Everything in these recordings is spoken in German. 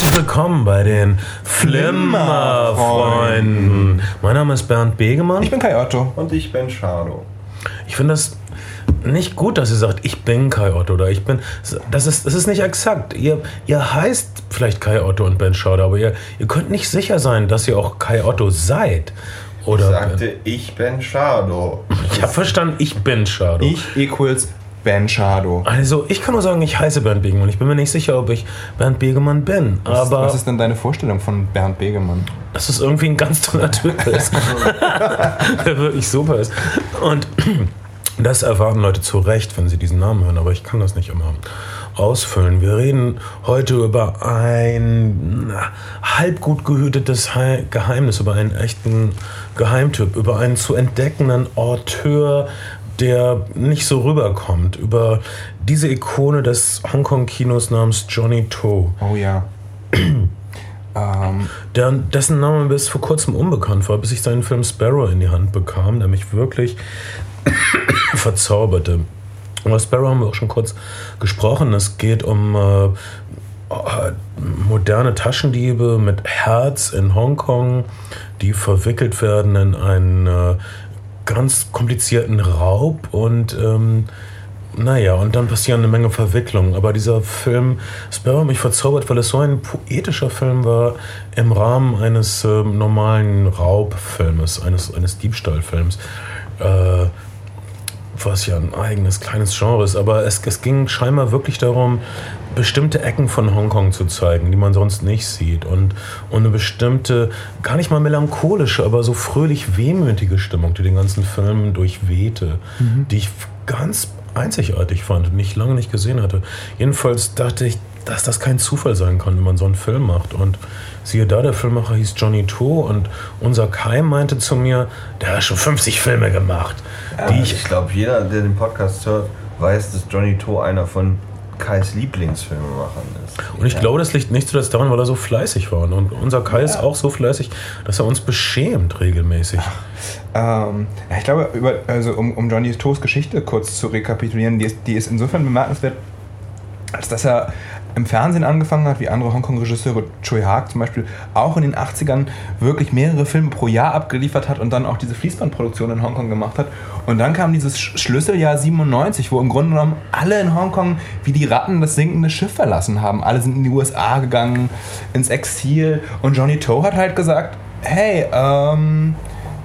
Herzlich willkommen bei den Flimmerfreunden. Mein Name ist Bernd Begemann. Ich bin Kai Otto. Und ich bin Schado. Ich finde das nicht gut, dass ihr sagt, ich bin Kai Otto oder ich bin. Das ist, das ist nicht exakt. Ihr, ihr heißt vielleicht Kai Otto und Ben Schauder, aber ihr, ihr könnt nicht sicher sein, dass ihr auch Kai Otto seid. Oder ich sagte, ich bin Schado. Ich habe verstanden, ich bin Schado. Ich equals Ben Schado. Also, ich kann nur sagen, ich heiße Bernd Begemann. Ich bin mir nicht sicher, ob ich Bernd Begemann bin. Was, aber was ist denn deine Vorstellung von Bernd Begemann? dass es irgendwie ein ganz toller Typ ist. Der wirklich super ist. Und das erwarten Leute zu Recht, wenn sie diesen Namen hören, aber ich kann das nicht immer ausfüllen. Wir reden heute über ein na, halb gut gehütetes Hei- Geheimnis, über einen echten Geheimtyp, über einen zu entdeckenden Auteur, der nicht so rüberkommt, über diese Ikone des Hongkong-Kinos namens Johnny To. Oh ja. ähm, der, dessen Name bis vor kurzem unbekannt war, bis ich seinen Film Sparrow in die Hand bekam, der mich wirklich verzauberte. Über Sparrow haben wir auch schon kurz gesprochen. Es geht um äh, äh, moderne Taschendiebe mit Herz in Hongkong, die verwickelt werden in einen äh, ganz komplizierten Raub und ähm, naja, und dann passieren eine Menge Verwicklungen. Aber dieser Film Sparrow mich verzaubert, weil es so ein poetischer Film war im Rahmen eines ähm, normalen Raubfilmes, eines, eines Diebstahlfilms. Äh, was ja ein eigenes kleines Genre ist, aber es, es ging scheinbar wirklich darum, bestimmte Ecken von Hongkong zu zeigen, die man sonst nicht sieht. Und, und eine bestimmte, gar nicht mal melancholische, aber so fröhlich wehmütige Stimmung, die den ganzen Film durchwehte, die ich ganz einzigartig fand und nicht lange nicht gesehen hatte. Jedenfalls dachte ich, dass das kein Zufall sein kann, wenn man so einen Film macht. Und siehe da, der Filmmacher hieß Johnny To und unser Kai meinte zu mir, der hat schon 50 Filme gemacht, die ich ich glaube, jeder, der den Podcast hört, weiß, dass Johnny To einer von Kais Lieblingsfilmemachern ist. Und ich glaube, das liegt nicht zuletzt daran, weil er so fleißig war. Und unser Kai ist auch so fleißig, dass er uns beschämt regelmäßig. ähm, ja, ich glaube, über, also um, um Johnny Toes Geschichte kurz zu rekapitulieren, die ist, die ist insofern bemerkenswert, als dass er im Fernsehen angefangen hat, wie andere Hongkong-Regisseure, Choi Haag zum Beispiel, auch in den 80ern wirklich mehrere Filme pro Jahr abgeliefert hat und dann auch diese Fließbandproduktion in Hongkong gemacht hat. Und dann kam dieses Sch- Schlüsseljahr 97, wo im Grunde genommen alle in Hongkong wie die Ratten das sinkende Schiff verlassen haben. Alle sind in die USA gegangen, ins Exil. Und Johnny To hat halt gesagt, hey, ähm,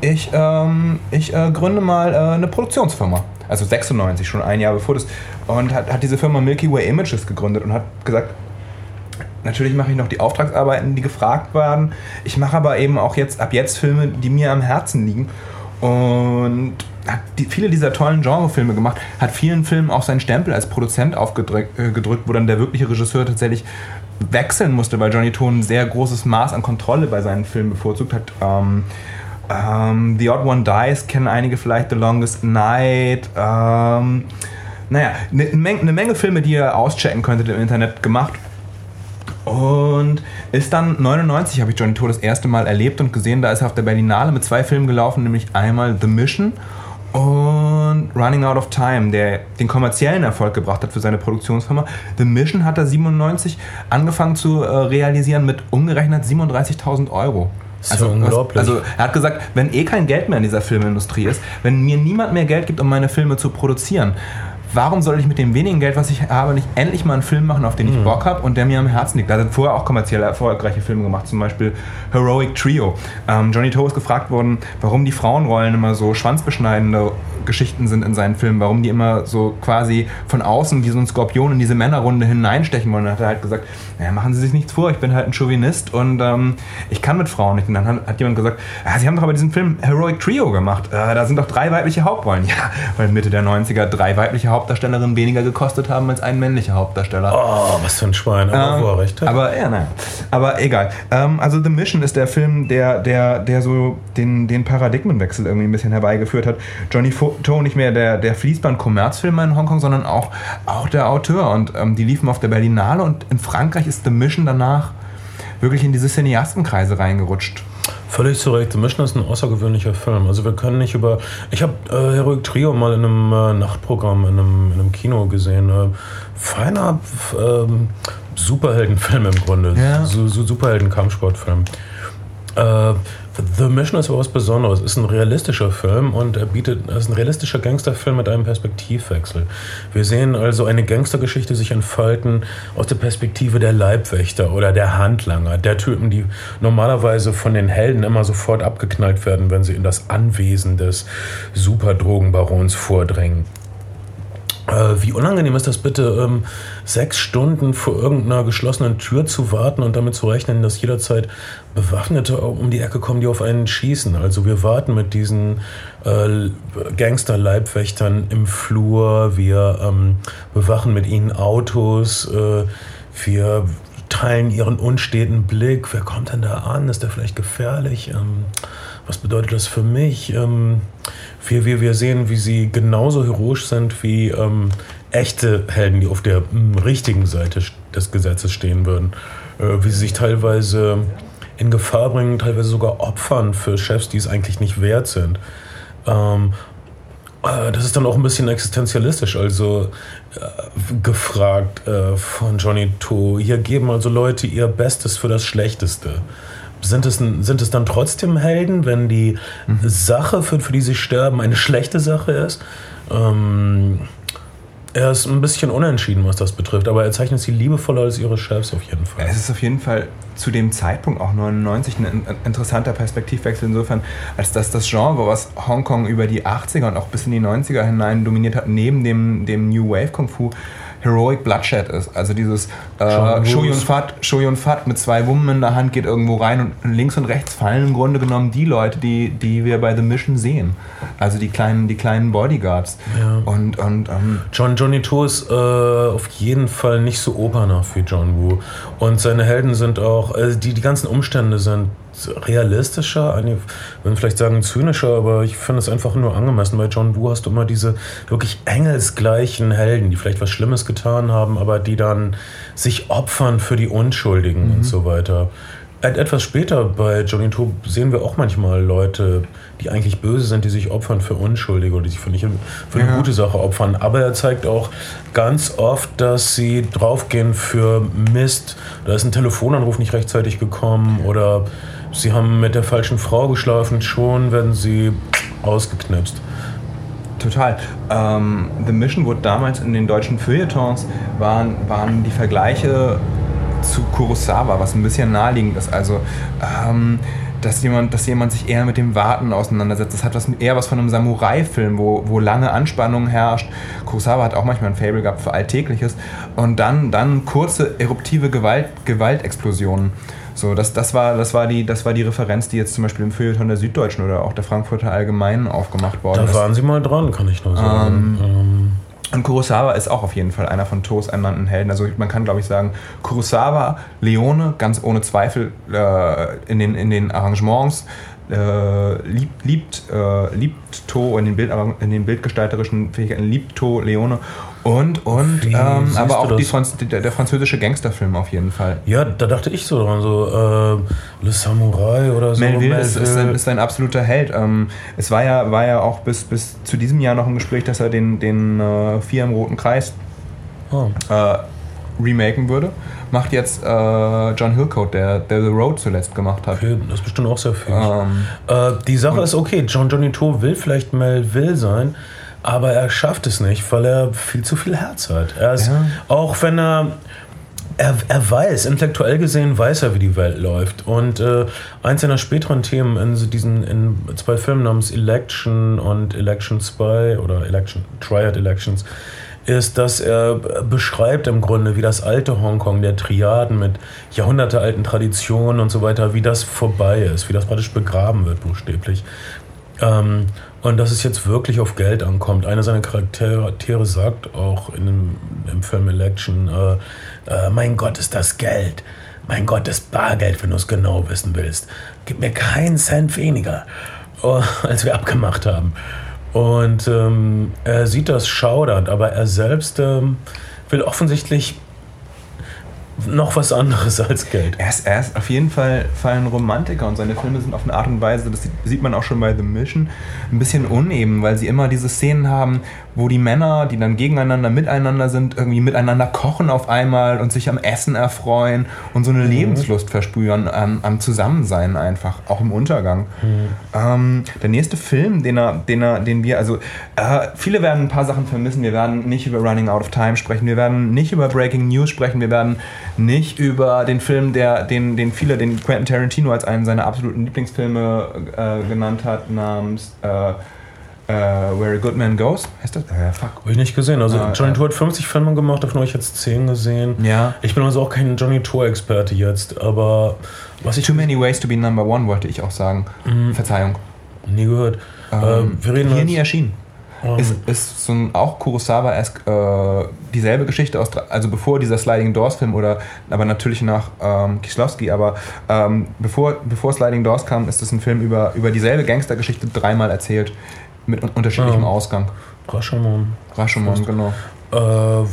ich, ähm, ich äh, gründe mal äh, eine Produktionsfirma. Also 96, schon ein Jahr bevor das. Und hat, hat diese Firma Milky Way Images gegründet und hat gesagt, natürlich mache ich noch die Auftragsarbeiten, die gefragt werden. Ich mache aber eben auch jetzt ab jetzt Filme, die mir am Herzen liegen. Und hat die, viele dieser tollen Genrefilme gemacht, hat vielen Filmen auch seinen Stempel als Produzent aufgedrückt, äh, wo dann der wirkliche Regisseur tatsächlich wechseln musste, weil Johnny To ein sehr großes Maß an Kontrolle bei seinen Filmen bevorzugt hat. Ähm, ähm, The Odd One Dies kennen einige vielleicht, The Longest Night. Ähm, naja, eine Menge, eine Menge Filme, die ihr auschecken könntet im Internet gemacht. Und ist dann 99 habe ich Johnny To das erste Mal erlebt und gesehen. Da ist er auf der Berlinale mit zwei Filmen gelaufen, nämlich einmal The Mission und Running Out of Time, der den kommerziellen Erfolg gebracht hat für seine Produktionsfirma. The Mission hat er 97 angefangen zu äh, realisieren mit umgerechnet 37.000 Euro. Ja unglaublich. Also er hat gesagt, wenn eh kein Geld mehr in dieser Filmindustrie ist, wenn mir niemand mehr Geld gibt, um meine Filme zu produzieren, warum soll ich mit dem wenigen Geld, was ich habe, nicht endlich mal einen Film machen, auf den ich Bock habe und der mir am Herzen liegt? Er hat vorher auch kommerziell erfolgreiche Filme gemacht, zum Beispiel Heroic Trio. Ähm, Johnny To ist gefragt worden, warum die Frauenrollen immer so schwanzbeschneidende Geschichten sind in seinen Filmen, warum die immer so quasi von außen wie so ein Skorpion in diese Männerrunde hineinstechen wollen. Und dann hat er halt gesagt, naja, machen Sie sich nichts vor, ich bin halt ein Chauvinist und ähm, ich kann mit Frauen nicht. Und dann hat, hat jemand gesagt, ja, Sie haben doch aber diesen Film Heroic Trio gemacht, äh, da sind doch drei weibliche Hauptrollen. Ja, weil Mitte der 90er drei weibliche Hauptdarstellerinnen weniger gekostet haben als ein männlicher Hauptdarsteller. Oh, was für ein Schwein. Aber Ähm, wo er recht hat. Aber ja, nein. Aber egal. Ähm, also The Mission ist der Film, der, der, der so den, den Paradigmenwechsel irgendwie ein bisschen herbeigeführt hat. Johnny Fo To nicht mehr der, der Fließband-Kommerzfilmer in Hongkong, sondern auch, auch der Autor. Und ähm, die liefen auf der Berlinale und in Frankreich ist The Mission danach wirklich in diese Cineastenkreise reingerutscht. Völlig zu Recht. The Mission ist ein außergewöhnlicher Film. Also wir können nicht über. Ich habe äh, Heroic Trio mal in einem äh, Nachtprogramm in einem, in einem Kino gesehen. Äh, feiner ähm, Superheldenfilm im Grunde. Ja. So, so Superhelden-Kampfsportfilm. Äh, The Mission ist was Besonderes. Es ist ein realistischer Film und er bietet, es ist ein realistischer Gangsterfilm mit einem Perspektivwechsel. Wir sehen also eine Gangstergeschichte sich entfalten aus der Perspektive der Leibwächter oder der Handlanger, der Typen, die normalerweise von den Helden immer sofort abgeknallt werden, wenn sie in das Anwesen des Superdrogenbarons vordringen. Äh, wie unangenehm ist das bitte, ähm, sechs Stunden vor irgendeiner geschlossenen Tür zu warten und damit zu rechnen, dass jederzeit Bewaffnete um die Ecke kommen, die auf einen schießen. Also wir warten mit diesen äh, Gangster-Leibwächtern im Flur, wir ähm, bewachen mit ihnen Autos, äh, wir teilen ihren unsteten Blick. Wer kommt denn da an? Ist der vielleicht gefährlich? Ähm, was bedeutet das für mich? Wir, wir, wir sehen, wie sie genauso heroisch sind wie ähm, echte Helden, die auf der mh, richtigen Seite des Gesetzes stehen würden. Äh, wie sie sich teilweise in Gefahr bringen, teilweise sogar opfern für Chefs, die es eigentlich nicht wert sind. Ähm, äh, das ist dann auch ein bisschen existenzialistisch, also äh, gefragt äh, von Johnny To. Hier geben also Leute ihr Bestes für das Schlechteste. Sind es, sind es dann trotzdem Helden, wenn die mhm. Sache, für, für die sie sterben, eine schlechte Sache ist? Ähm, er ist ein bisschen unentschieden, was das betrifft, aber er zeichnet sie liebevoller als ihre Chefs auf jeden Fall. Es ist auf jeden Fall zu dem Zeitpunkt auch 99 ein interessanter Perspektivwechsel insofern, als dass das Genre, was Hongkong über die 80er und auch bis in die 90er hinein dominiert hat, neben dem, dem New Wave Kung Fu Heroic Bloodshed ist. Also dieses äh, Shoyun Fat, Shoyun Fat mit zwei Wummen in der Hand geht irgendwo rein und links und rechts fallen im Grunde genommen die Leute, die, die wir bei The Mission sehen. Also die kleinen, die kleinen Bodyguards. Ja. Und, und ähm, John Johnny To ist äh, auf jeden Fall nicht so opernah wie John Woo. Und seine Helden sind auch, also die, die ganzen Umstände sind realistischer, einige würden vielleicht sagen zynischer, aber ich finde es einfach nur angemessen. Bei John Woo hast du immer diese wirklich engelsgleichen Helden, die vielleicht was Schlimmes getan haben, aber die dann sich opfern für die Unschuldigen mhm. und so weiter. Etwas später bei Johnny To sehen wir auch manchmal Leute, die eigentlich böse sind, die sich opfern für Unschuldige oder die sich für, nicht, für eine ja. gute Sache opfern. Aber er zeigt auch ganz oft, dass sie draufgehen für Mist. Da ist ein Telefonanruf nicht rechtzeitig gekommen oder Sie haben mit der falschen Frau geschlafen, schon werden Sie ausgeknipst. Total. Ähm, The Mission wurde damals in den deutschen Feuilletons, waren, waren die Vergleiche zu Kurosawa, was ein bisschen naheliegend ist. Also, ähm, dass jemand, dass jemand sich eher mit dem Warten auseinandersetzt. Das hat was, eher was von einem Samurai-Film, wo, wo lange Anspannung herrscht. Kurosawa hat auch manchmal ein Fable gehabt für Alltägliches. Und dann, dann kurze eruptive Gewalt, Gewaltexplosionen. So, das, das, war, das, war die, das war die Referenz, die jetzt zum Beispiel im Feuilleton der Süddeutschen oder auch der Frankfurter Allgemeinen aufgemacht worden da ist. Da waren sie mal dran, kann ich nur sagen. Ähm, ähm. Und Kurosawa ist auch auf jeden Fall einer von Toos ernannten Helden. Also man kann, glaube ich, sagen, Kurosawa, Leone, ganz ohne Zweifel äh, in, den, in den Arrangements, äh, liebt, liebt, äh, liebt To in den, Bild, in den bildgestalterischen Fähigkeiten, liebt To Leone und, und ähm, aber auch Franz der, der, französische Gangsterfilm auf jeden Fall. Ja, da dachte ich so dran, so äh, Le Samurai oder so. Melville ist, ist, ein, ist ein absoluter Held. Ähm, es war ja, war ja auch bis, bis zu diesem Jahr noch im Gespräch, dass er den, den äh, Vier im Roten Kreis oh. äh, remaken würde. Macht jetzt äh, John Hillcoat, der, der The Road zuletzt gemacht hat. Okay, das ist bestimmt auch sehr viel. Ähm, äh, die Sache ist okay, John Johnny To will vielleicht Melville sein, aber er schafft es nicht, weil er viel zu viel Herz hat. Er ist, ja. auch wenn er, er, er weiß, intellektuell gesehen weiß er, wie die Welt läuft. Und äh, eins seiner späteren Themen in diesen in zwei Filmen namens Election und Election Spy oder Election Triad Elections ist, dass er beschreibt im Grunde, wie das alte Hongkong der Triaden mit jahrhundertealten Traditionen und so weiter, wie das vorbei ist, wie das praktisch begraben wird, buchstäblich. Ähm, und dass es jetzt wirklich auf Geld ankommt. Einer seiner Charaktere sagt auch in dem, im Film Election, äh, äh, mein Gott ist das Geld. Mein Gott ist Bargeld, wenn du es genau wissen willst. Gib mir keinen Cent weniger, oh, als wir abgemacht haben. Und ähm, er sieht das schaudernd, aber er selbst ähm, will offensichtlich noch was anderes als Geld. Er ist, er ist auf jeden Fall, Fall ein Romantiker und seine Filme sind auf eine Art und Weise, das sieht, man auch schon bei The Mission, ein bisschen uneben, weil sie immer diese Szenen haben, wo die Männer, die dann gegeneinander, miteinander sind, irgendwie miteinander kochen auf einmal und sich am Essen erfreuen und so eine mhm. Lebenslust verspüren ähm, am Zusammensein einfach, auch im Untergang. Mhm. Ähm, der nächste Film, den, er, den, er, den wir, also äh, viele werden ein paar Sachen vermissen, wir werden nicht über Running Out of Time sprechen, wir werden nicht über Breaking News sprechen, wir werden nicht über den Film, der, den, den viele, den Quentin Tarantino als einen seiner absoluten Lieblingsfilme äh, genannt hat, namens äh, Uh, Where a Good Man Goes, heißt das? Äh, fuck. Habe ich nicht gesehen. Also, uh, Johnny uh, Tour hat 50 Filme gemacht, davon habe ich jetzt 10 gesehen. Ja. Ich bin also auch kein Johnny Tour-Experte jetzt, aber was ich. Too Many Ways to Be Number One, wollte ich auch sagen. Mm. Verzeihung. Nie gehört. Ähm, wir reden hier nie erschienen. Um. Ist, ist so ein auch Kurosawa-esque äh, dieselbe Geschichte aus, also bevor dieser Sliding Doors Film oder, aber natürlich nach ähm, Kieslowski, aber ähm, bevor, bevor Sliding Doors kam, ist es ein Film über, über dieselbe Gangstergeschichte dreimal erzählt mit unterschiedlichem ja. Ausgang. Rashomon. Rashomon, genau. Äh,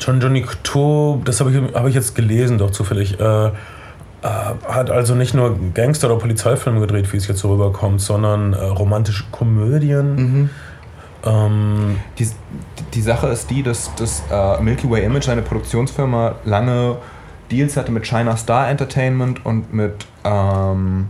John Johnny Couture, das habe ich, hab ich jetzt gelesen, doch zufällig. Äh, äh, hat also nicht nur Gangster- oder Polizeifilme gedreht, wie es jetzt so rüberkommt, sondern äh, romantische Komödien. Mhm. Ähm, die, die Sache ist die, dass das äh, Milky Way Image, eine Produktionsfirma, lange Deals hatte mit China Star Entertainment und mit ähm,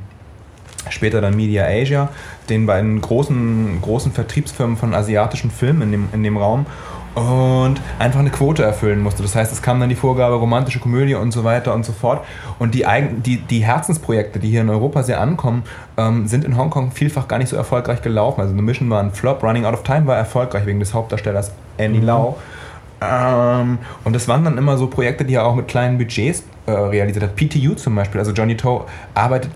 später dann Media Asia, den beiden großen, großen Vertriebsfirmen von asiatischen Filmen in dem, in dem Raum und einfach eine Quote erfüllen musste. Das heißt, es kam dann die Vorgabe romantische Komödie und so weiter und so fort. Und die, Eigen, die, die Herzensprojekte, die hier in Europa sehr ankommen, ähm, sind in Hongkong vielfach gar nicht so erfolgreich gelaufen. Also The Mission war ein Flop, Running Out of Time war erfolgreich wegen des Hauptdarstellers Andy mhm. Lau. Ähm, und das waren dann immer so Projekte, die er auch mit kleinen Budgets äh, realisiert hat. PTU zum Beispiel, also Johnny Toe arbeitet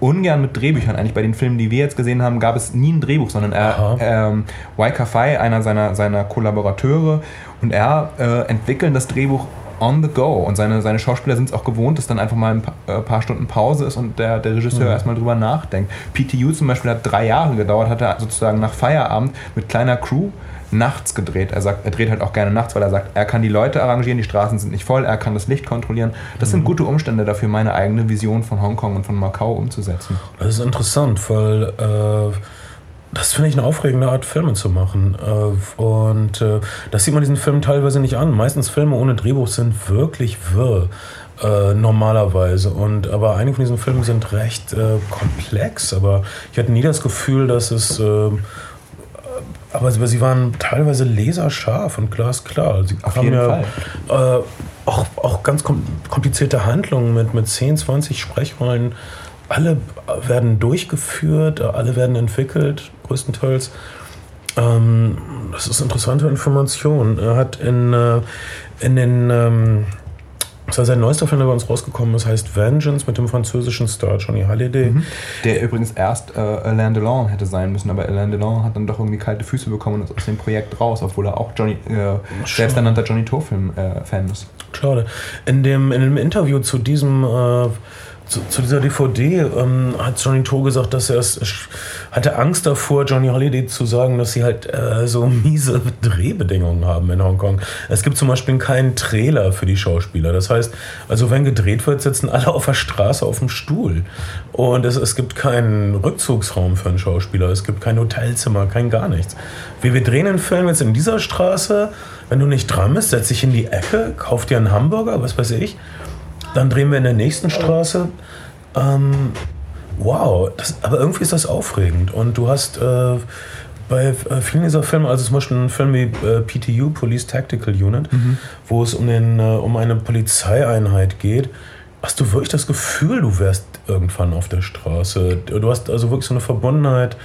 ungern mit Drehbüchern. Eigentlich bei den Filmen, die wir jetzt gesehen haben, gab es nie ein Drehbuch, sondern er, ähm, Waika Fai, einer seiner, seiner Kollaborateure, und er äh, entwickeln das Drehbuch on the go. Und seine, seine Schauspieler sind es auch gewohnt, dass dann einfach mal ein paar, äh, paar Stunden Pause ist und der, der Regisseur mhm. erstmal drüber nachdenkt. PTU zum Beispiel hat drei Jahre gedauert, hat er sozusagen nach Feierabend mit kleiner Crew nachts gedreht. Er sagt, er dreht halt auch gerne nachts, weil er sagt, er kann die Leute arrangieren, die Straßen sind nicht voll, er kann das Licht kontrollieren. Das mhm. sind gute Umstände dafür, meine eigene Vision von Hongkong und von Macau umzusetzen. Das ist interessant, weil äh, das finde ich eine aufregende Art, Filme zu machen. Äh, und äh, das sieht man diesen Filmen teilweise nicht an. Meistens Filme ohne Drehbuch sind wirklich wirr. Äh, normalerweise. Und, aber einige von diesen Filmen sind recht äh, komplex. Aber ich hatte nie das Gefühl, dass es äh, aber sie waren teilweise laserscharf und glasklar. Sie Auf jeden ja, Fall. Äh, auch, auch ganz komplizierte Handlungen mit, mit 10, 20 Sprechrollen. Alle werden durchgeführt, alle werden entwickelt, größtenteils. Ähm, das ist interessante Information. Er hat in, äh, in den ähm, das war sein neuester Film, der bei uns rausgekommen ist, heißt Vengeance mit dem französischen Star Johnny Hallyday. Mhm. Der übrigens erst äh, Alain Delon hätte sein müssen, aber Alain Delon hat dann doch irgendwie kalte Füße bekommen und ist aus dem Projekt raus, obwohl er auch Johnny, äh, selbsternannter Johnny Tour-Film-Fan äh, ist. Schade. In dem, in dem Interview zu diesem äh, zu, zu, dieser DVD ähm, hat Johnny To gesagt, dass er es hatte Angst davor, Johnny Holiday zu sagen, dass sie halt äh, so miese Drehbedingungen haben in Hongkong. Es gibt zum Beispiel keinen Trailer für die Schauspieler. Das heißt, also wenn gedreht wird, sitzen alle auf der Straße auf dem Stuhl. Und es, es gibt keinen Rückzugsraum für einen Schauspieler. Es gibt kein Hotelzimmer, kein gar nichts. Wie wir drehen den Film jetzt in dieser Straße. Wenn du nicht dran bist, setz dich in die Ecke, kauf dir einen Hamburger, was weiß ich dann drehen wir in der nächsten Straße. Ähm, wow, das, aber irgendwie ist das aufregend. Und du hast äh, bei äh, vielen dieser Filme, also zum Beispiel ein Film wie äh, PTU, Police Tactical Unit, mhm. wo es um, den, äh, um eine Polizeieinheit geht, hast du wirklich das Gefühl, du wärst irgendwann auf der Straße. Du hast also wirklich so eine Verbundenheit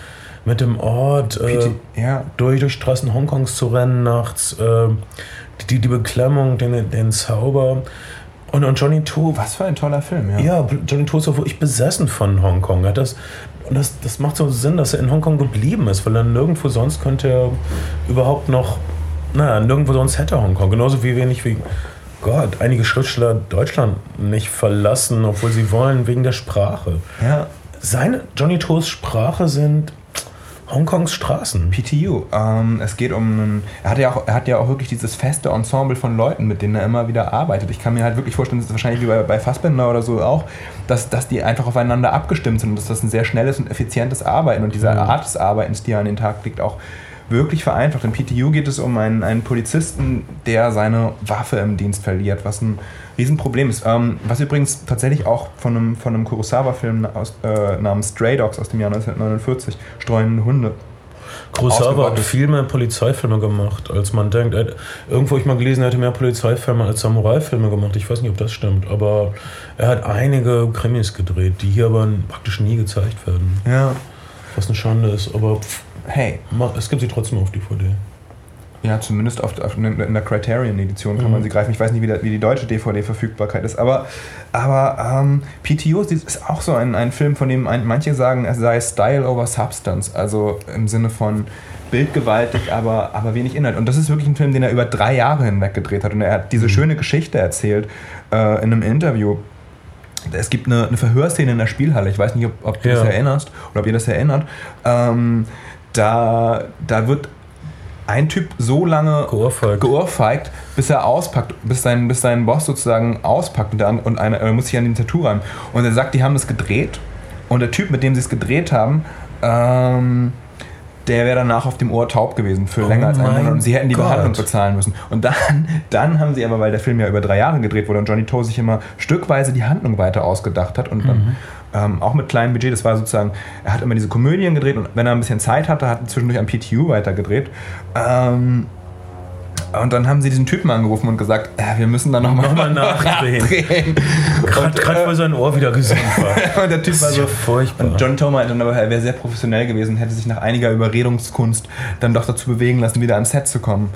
mit dem Ort, äh, ja. durch, durch Straßen Hongkongs zu rennen nachts, äh, die, die Beklemmung, den, den Zauber. Und, und Johnny To. Was für ein toller Film, ja. Ja, Johnny To ist auch wirklich besessen von Hongkong. Das, und das, das macht so Sinn, dass er in Hongkong geblieben ist, weil er nirgendwo sonst könnte er überhaupt noch. Naja, nirgendwo sonst hätte Hongkong. Genauso wie wenig wie. Gott, einige Schriftsteller Deutschland nicht verlassen, obwohl sie wollen, wegen der Sprache. Ja. Seine Johnny Toes Sprache sind Hongkongs Straßen. PTU. Ähm, es geht um einen, er hat ja auch, er hat ja auch wirklich dieses feste Ensemble von Leuten, mit denen er immer wieder arbeitet. Ich kann mir halt wirklich vorstellen, das ist wahrscheinlich wie bei, bei Fassbender oder so auch, dass, dass die einfach aufeinander abgestimmt sind und dass das ein sehr schnelles und effizientes Arbeiten und diese Mhm. Art des Arbeitens, die er an den Tag legt, auch wirklich vereinfacht. In PTU geht es um einen, einen Polizisten, der seine Waffe im Dienst verliert, was ein Riesenproblem ist. Ähm, was übrigens tatsächlich auch von einem, von einem Kurosawa-Film aus, äh, namens Stray Dogs aus dem Jahr 1949, streunende Hunde. Kurosawa hat viel mehr Polizeifilme gemacht, als man denkt. Irgendwo ich mal gelesen, er hätte mehr Polizeifilme als Samurai-Filme gemacht. Ich weiß nicht, ob das stimmt, aber er hat einige Krimis gedreht, die hier aber praktisch nie gezeigt werden. Ja. Was eine Schande ist, aber pff, Hey, es gibt sie trotzdem auf DVD. Ja, zumindest auf, auf, in der Criterion-Edition kann Mhm. man sie greifen. Ich weiß nicht, wie, der, wie die deutsche DVD-Verfügbarkeit ist, aber, aber ähm, PTO ist auch so ein, ein Film, von dem ein, manche sagen, es sei Style over Substance, also im Sinne von bildgewaltig, aber, aber wenig Inhalt. Und das ist wirklich ein Film, den er über drei Jahre hinweg gedreht hat. Und er hat diese schöne Geschichte erzählt äh, in einem Interview. Es gibt eine, eine Verhörszene in der Spielhalle. Ich weiß nicht, ob, ob du Ja. das erinnerst oder ob ihr das erinnert. Ähm, da, da wird ein Typ so lange Geohrfeigt. geohrfeigt, bis er auspackt, bis sein, bis sein Boss sozusagen auspackt und, an- und eine, er muss sich an die Tattoo ran. Und er sagt, die haben das gedreht und der Typ, mit dem sie es gedreht haben, ähm, der wäre danach auf dem Ohr taub gewesen für Oh länger als einen Monat und sie hätten die Gott. Behandlung bezahlen müssen. Und dann, dann haben sie aber, weil der Film ja über drei Jahre gedreht wurde und Johnny Toe sich immer stückweise die Handlung weiter ausgedacht hat und dann ähm, auch mit kleinem Budget, das war sozusagen, er hat immer diese Komödien gedreht und wenn er ein bisschen Zeit hatte, hat er zwischendurch am PTU weitergedreht. Ähm, und dann haben sie diesen Typen angerufen und gesagt, äh, wir müssen da nochmal Nochmal nachdrehen. Gerade gerade weil sein Ohr wieder gesund war. und der Typ war so ja furchtbar. Und John Thoma meinte dann aber, er wäre sehr professionell gewesen, hätte sich nach einiger Überredungskunst dann doch dazu bewegen lassen, wieder ans Set zu kommen.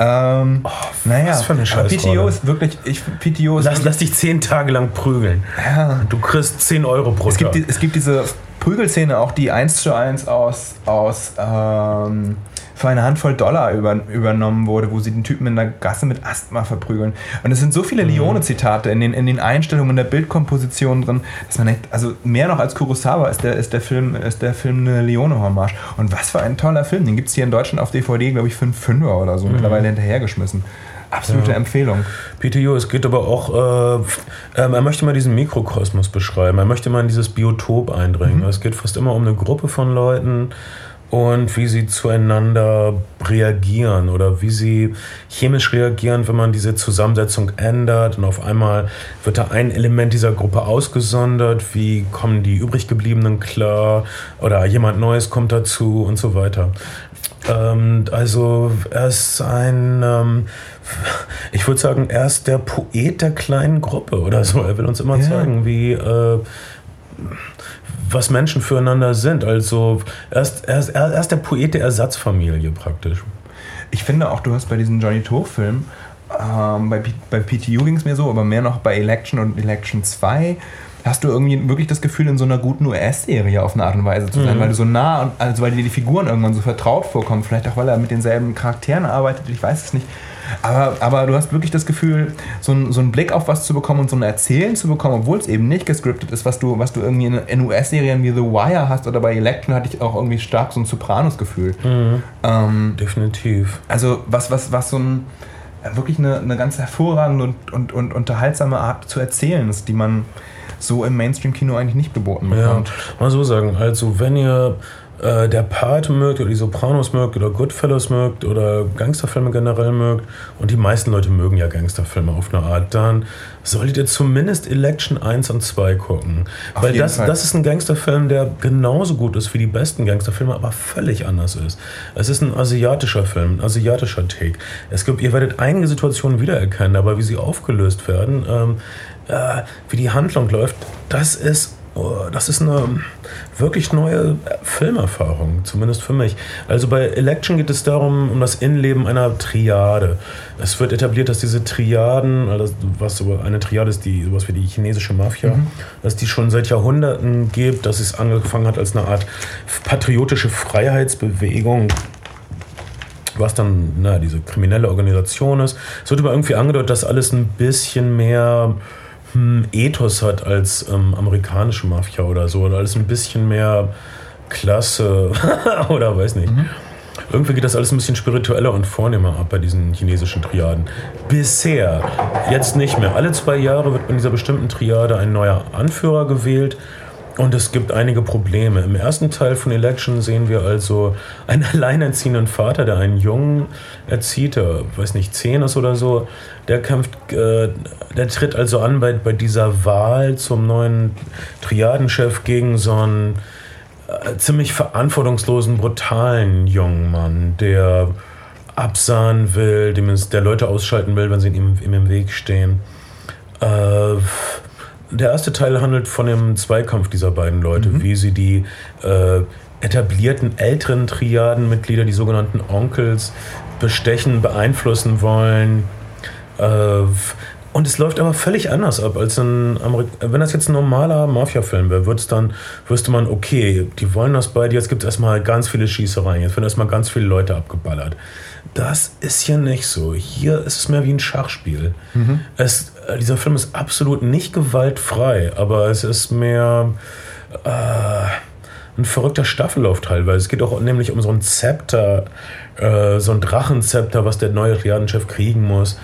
Ähm, naja, Oh, was für eine Scheißrolle. PTO ist wirklich, ich, PTO ist Lass, lass dich zehn Tage lang prügeln. ja, Du kriegst 10 Euro pro es Tag. gibt, die, es gibt diese Prügelszene auch, die eins zu eins aus, aus ähm, für eine Handvoll Dollar über, übernommen wurde, wo sie den Typen in der Gasse mit Asthma verprügeln. Und es sind so Mhm. viele Lione-Zitate in den, in den Einstellungen der Bildkomposition drin, dass man denkt, also mehr noch als Kurosawa ist der, ist der Film, ist der Film eine Leone-Hommage. Und was für ein toller Film. Den gibt es hier in Deutschland auf DVD, glaube ich, für einen Fünfer oder so, mittlerweile hinterhergeschmissen. Absolute Mhm. Ja. Empfehlung. PTU, es geht aber auch, äh, ähm, er möchte mal diesen Mikrokosmos beschreiben, er möchte mal in dieses Biotop eindringen. Es geht fast immer um eine Gruppe von Leuten und wie sie zueinander reagieren oder wie sie chemisch reagieren, wenn man diese Zusammensetzung ändert und auf einmal wird da ein Element dieser Gruppe ausgesondert, wie kommen die übrig gebliebenen klar oder jemand Neues kommt dazu und so weiter. Ähm, also er ist ein, ähm, ich würde sagen, er ist der Poet der kleinen Gruppe oder so. Er will uns immer Ja. zeigen, wie äh, was Menschen füreinander sind. Also er ist, er, ist, er ist der Poet der Ersatzfamilie praktisch. Ich finde auch, du hast bei diesen Johnny Toe-Filmen, ähm, bei, P- bei PTU ging es mir so, aber mehr noch bei Election und Election 2, hast du irgendwie wirklich das Gefühl, in so einer guten US-Serie auf eine Art und Weise zu sein, Mhm. weil du so nah, und- also weil dir die Figuren irgendwann so vertraut vorkommen, vielleicht auch, weil er mit denselben Charakteren arbeitet, ich weiß es nicht. Aber, aber du hast wirklich das Gefühl, so, einen- so einen Blick auf was zu bekommen und so ein Erzählen zu bekommen, obwohl es eben nicht gescriptet ist, was du, was du irgendwie in, US-Serien wie The Wire hast oder bei Election hatte ich auch irgendwie stark so ein Sopranos-Gefühl. Ähm, Definitiv. also was, was, was so ein wirklich eine, eine ganz hervorragende und, und, und unterhaltsame Art zu erzählen ist, die man so im Mainstream-Kino eigentlich nicht geboten Ja, bekommt. mal so sagen. Also, wenn ihr äh, der Pate mögt oder die Sopranos mögt oder Goodfellas mögt oder Gangsterfilme generell mögt und die meisten Leute mögen ja Gangsterfilme auf eine Art, dann solltet ihr zumindest Election 1 und 2 gucken. Auf Weil das, Fall. das ist ein Gangsterfilm, der genauso gut ist wie die besten Gangsterfilme, aber völlig anders ist. Es ist ein asiatischer Film, ein asiatischer Take. Es gibt, ihr werdet einige Situationen wiedererkennen, aber wie sie aufgelöst werden, ähm, äh, wie die Handlung läuft, das ist das ist eine wirklich neue Filmerfahrung, zumindest für mich. Also bei Election geht es darum, um das Innenleben einer Triade. Es wird etabliert, dass diese Triaden, also was eine Triade ist, die sowas wie die chinesische Mafia, dass die schon seit Jahrhunderten gibt, dass es angefangen hat als eine Art patriotische Freiheitsbewegung was dann na, diese kriminelle Organisation ist. Es wird aber irgendwie angedeutet, dass alles ein bisschen mehr Ethos hat als ähm, amerikanische Mafia oder so. Oder alles ein bisschen mehr Klasse oder weiß nicht. Irgendwie geht das alles ein bisschen spiritueller und vornehmer ab bei diesen chinesischen Triaden. Bisher, jetzt nicht mehr. Alle zwei Jahre wird in dieser bestimmten Triade ein neuer Anführer gewählt und es gibt einige Probleme. Im ersten Teil von Election sehen wir also einen alleinerziehenden Vater, der einen Jungen erzieht, der, weiß nicht, zehn ist oder so. Der kämpft, äh, der tritt also an bei, bei dieser Wahl zum neuen Triadenchef gegen so einen äh, ziemlich verantwortungslosen, brutalen jungen Mann, der absahen will, dem es, der Leute ausschalten will, wenn sie ihm, ihm im Weg stehen. Äh, der erste Teil handelt von dem Zweikampf dieser beiden Leute, wie sie die äh, etablierten älteren Triadenmitglieder, die sogenannten Onkels, bestechen, beeinflussen wollen. Äh, und es läuft aber völlig anders ab als ein Amerik Wenn das jetzt ein normaler Mafia-Film wäre, wird's dann, wüsste man, okay, die wollen das bei dir, jetzt gibt es erstmal ganz viele Schießereien, jetzt werden erstmal ganz viele Leute abgeballert. Das ist hier nicht so. Hier ist es mehr wie ein Schachspiel. Es, äh, dieser Film ist absolut nicht gewaltfrei, aber es ist mehr äh, ein verrückter Staffellauf teilweise. Es geht auch nämlich um so ein Zepter, äh, so ein Drachenzepter, was der neue Triadenchef kriegen muss.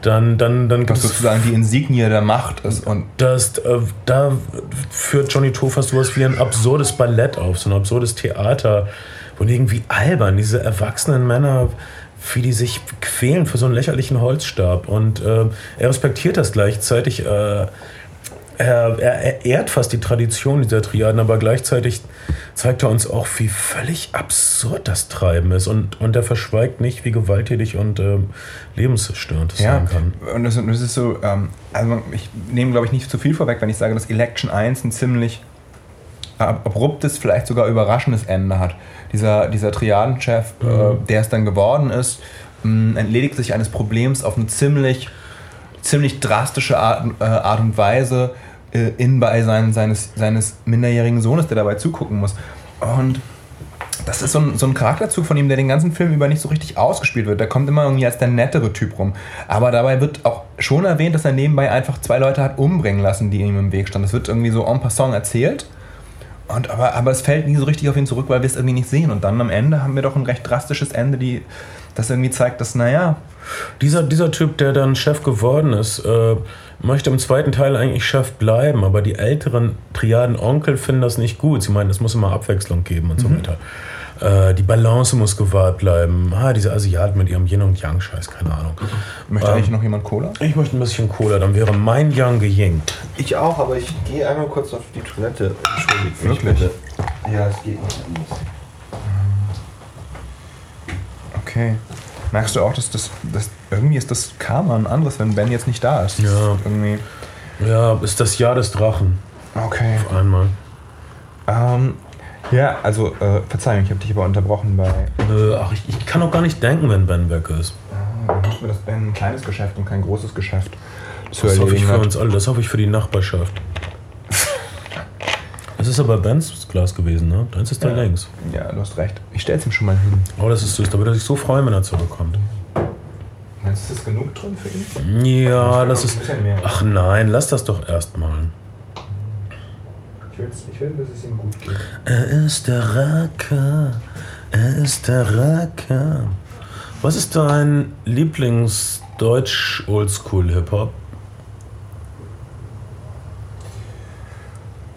Dann, dann, dann gibt es sozusagen die Insignie der Macht ist. Und das, äh, da führt Johnny To fast sowas wie ein absurdes Ballett auf, so ein absurdes Theater, wo irgendwie albern diese erwachsenen Männer, wie die sich quälen für so einen lächerlichen Holzstab. Und äh, er respektiert das gleichzeitig. Äh, er, er, ehrt fast die Tradition dieser Triaden, aber gleichzeitig zeigt er uns auch, wie völlig absurd das Treiben ist. Und, und er verschweigt nicht, wie gewalttätig und ähm, lebenszerstörend es Ja, sein kann. und das, das ist so, ähm, also ich nehme glaube ich nicht zu viel vorweg, wenn ich sage, dass Election 1 ein ziemlich abruptes, vielleicht sogar überraschendes Ende hat. Dieser, dieser Triadenchef, äh, der es dann geworden ist, mh, entledigt sich eines Problems auf eine ziemlich, ziemlich drastische Art, äh, Art und Weise äh, in Beisein seines, seines minderjährigen Sohnes, der dabei zugucken muss. Und das ist so ein, so ein Charakterzug von ihm, der den ganzen Film über nicht so richtig ausgespielt wird. Der kommt immer irgendwie als der nettere Typ rum. Aber dabei wird auch schon erwähnt, dass er nebenbei einfach zwei Leute hat umbringen lassen, die ihm im Weg standen. Das wird irgendwie so en passant erzählt. Und, aber, aber es fällt nie so richtig auf ihn zurück, weil wir es irgendwie nicht sehen. Und dann am Ende haben wir doch ein recht drastisches Ende, die, das irgendwie zeigt, dass, naja, Dieser, dieser Typ, der dann Chef geworden ist, äh, möchte im zweiten Teil eigentlich Chef bleiben, aber die älteren Triaden-Onkel finden das nicht gut. Sie meinen, es muss immer Abwechslung geben und so weiter. Äh, die Balance muss gewahrt bleiben. Ah, diese Asiaten mit ihrem Yin und Yang-Scheiß, keine Ahnung. möchte Ähm. eigentlich noch jemand Cola? Ich möchte ein bisschen Cola, dann wäre mein Yang geyinkt. Ich auch, aber ich gehe einmal kurz auf die Toilette. Entschuldigt mich Wirklich? bitte. Ja, es geht nicht anders. Okay. Merkst du auch, dass das, das irgendwie ist das Karma ein anderes, wenn Ben jetzt nicht da ist? Ja. Irgendwie. Ja, ist das Jahr des Drachen. Okay. Auf einmal. Ähm, ja, also, äh, Verzeihung, ich habe dich aber unterbrochen bei. Äh, ach, ich, ich kann auch gar nicht denken, wenn Ben weg ist. Dann hoffen wir, dass Ben ein kleines Geschäft und kein großes Geschäft zu Das hoffe ich für hat. uns alle, das hoffe ich für die Nachbarschaft. Es ist aber Bens Glas gewesen, ne? Deins ist da Ja. links. Ja, du hast recht. Ich stell's ihm schon mal hin. Oh, das ist süß. Da würde er sich so freuen, wenn er zurückkommt. Meinst du, ist das genug drin für ihn? Ja, das ist. Ach nein, lass das doch erstmal. Ich will, ich will, dass es ihm gut geht. Er ist der Racker. Er ist der Racker. Was ist dein Lieblings-Deutsch-Oldschool-Hip-Hop?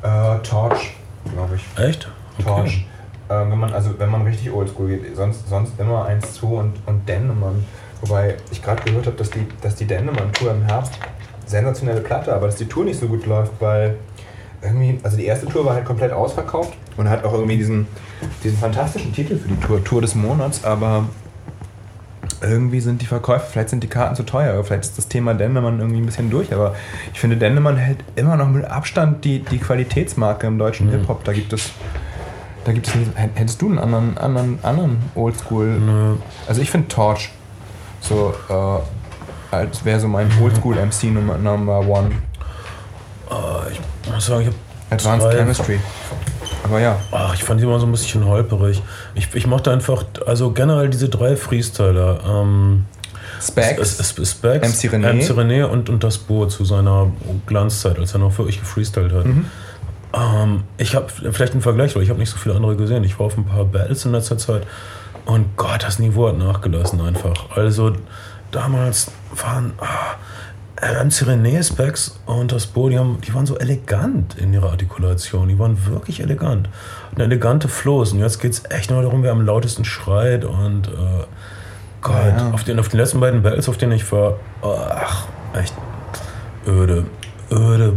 Äh, Torch, glaube ich. Echt? Torch. Äh, wenn man, also wenn man richtig oldschool geht, sonst, sonst immer 1, 2 und, und Dennemann. Wobei ich gerade gehört habe, dass die, dass die Dennemann-Tour im Herbst sensationelle Platte, aber dass die Tour nicht so gut läuft, weil irgendwie, also die erste Tour war halt komplett ausverkauft und hat auch irgendwie diesen, diesen fantastischen Titel für die Tour, Tour des Monats, aber irgendwie sind die Verkäufe, vielleicht sind die Karten zu teuer, vielleicht ist das Thema Dennemann irgendwie ein bisschen durch, aber ich finde, Dennemann hält immer noch mit Abstand die, die Qualitätsmarke im deutschen Hip-Hop. Da gibt es, da gibt es, hättest du einen anderen, anderen, anderen Oldschool, Nö. also ich finde Torch so, äh, als wäre so mein Oldschool-MC Nummer, Number One. Äh, ich muss sagen, ich habe Advanced zwei- Chemistry. Aber ja, Ach, ich fand die immer so ein bisschen holperig. Ich, ich mochte einfach, also generell diese drei Freestyler. Ähm, Specs. Specs, MC René. MC René und, und das Boot zu seiner Glanzzeit, als er noch wirklich gefreestylt hat. Mhm. Ähm, ich habe vielleicht einen Vergleich, weil ich habe nicht so viele andere gesehen. Ich war auf ein paar Battles in letzter Zeit und Gott, das Niveau hat nachgelassen einfach. Also damals waren ah, MC René Specs und das Bo, die, waren so elegant in ihrer Artikulation. Die waren wirklich elegant. Eine elegante Flows. Und jetzt geht es echt nur darum, wer am lautesten schreit und äh, Gott, Ja. auf, den, auf den letzten beiden Battles, auf denen ich war, ach, echt öde, öde,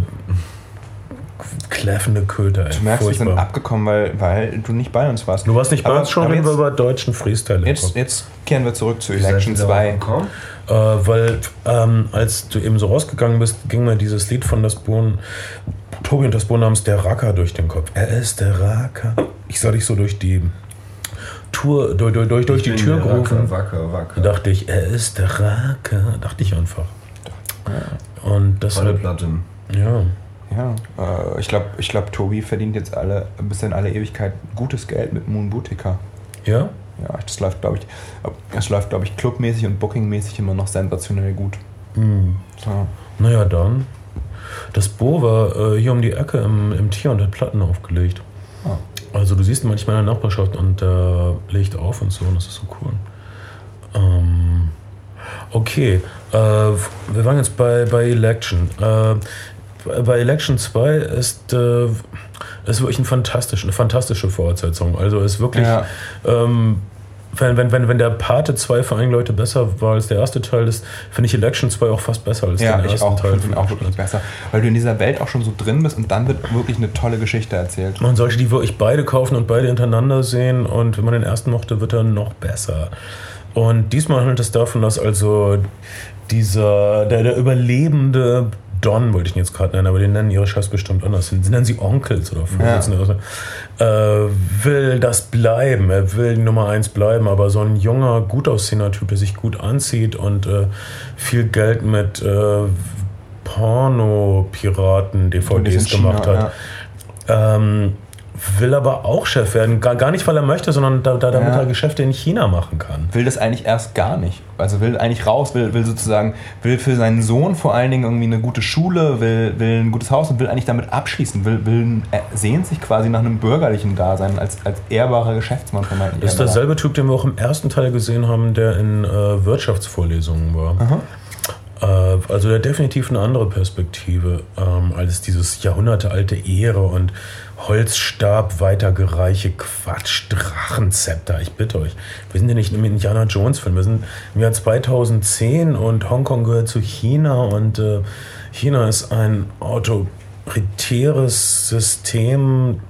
kläffende Köter. Ey. Du merkst, wir sind Furchtbar. abgekommen, weil, weil du nicht bei uns warst. Du warst nicht bei Aber- uns, schon reden wir jetzt, über deutschen freestyle jetzt, jetzt kehren wir zurück zu Election ihr darauf 2. gekommen? Äh, weil ähm, als du eben so rausgegangen bist, ging mir dieses Lied von das Bohnen, Tobi und das Bohnen namens Der Racker durch den Kopf. Er ist der Racker. Ich sah dich so durch die Tour, durch, durch, durch, durch die Tür gerufen. Wacker, wacker, wacker. Da dachte ich, er ist der Racker. Dachte ich einfach. Und das Platte. ja. Ja, äh, ich glaube, ich glaub, Tobi verdient jetzt alle, bis in alle Ewigkeit gutes Geld mit Moon Boutica. Ja? Ja, das läuft, glaube ich, das läuft, glaube ich, clubmäßig und bookingmäßig immer noch sensationell gut. Hm. So. Naja, dann. Das Bo war äh, hier um die Ecke im, im Tier und hat Platten aufgelegt. Ah. Also du siehst manchmal in der Nachbarschaft und äh, legt auf und so und das ist so cool. Ähm, okay, äh, wir waren jetzt bei, bei Election. Bei Election 2 ist, äh, ist wirklich ein fantastisch, eine fantastische Fortsetzung. Also ist wirklich, Ja. ähm, wenn, wenn, wenn, wenn der Pate 2 für einige Leute besser war als der erste Teil, ist, finde ich Election 2 auch fast besser als Ja, den ich ersten auch, Teil. finde ihn auch wirklich besser. Weil du in dieser Welt auch schon so drin bist und dann wird wirklich eine tolle Geschichte erzählt. Man sollte die wirklich beide kaufen und beide hintereinander sehen und wenn man den ersten mochte, wird er noch besser. Und diesmal handelt es davon, dass also dieser, der, der überlebende Don, wollte ich ihn jetzt gerade nennen, aber den nennen ihre Chefs bestimmt anders. Den nennen sie Onkels oder Vorsitzende. Äh, will das bleiben. Er will Nummer eins bleiben, aber so ein junger, gut aussehender Typ, der sich gut anzieht und äh, viel Geld mit äh, Porno-Piraten-DVDs China, gemacht hat. Ähm, will aber auch Chef werden. Gar, gar nicht, weil er möchte, sondern da, da, damit Ja. er Geschäfte in China machen kann. Will das eigentlich erst gar nicht. Also will eigentlich raus, will, will sozusagen, will für seinen Sohn vor allen Dingen irgendwie eine gute Schule, will, will ein gutes Haus und will eigentlich damit abschließen, will, will er sehnt sich quasi nach einem bürgerlichen Dasein als, als ehrbarer Geschäftsmann vermeintlich. Das ist derselbe Typ, den wir auch im ersten Teil gesehen haben, der in äh, Wirtschaftsvorlesungen war. Äh, also der hat definitiv eine andere Perspektive ähm, als dieses jahrhundertealte Ehre und Holzstab weitergereiche Quatsch, Drachenzepter. Ich bitte euch. Wir sind ja nicht im Indiana Jones Film. Wir sind im Jahr 2010 und Hongkong gehört zu China und äh, China ist ein autoritäres System,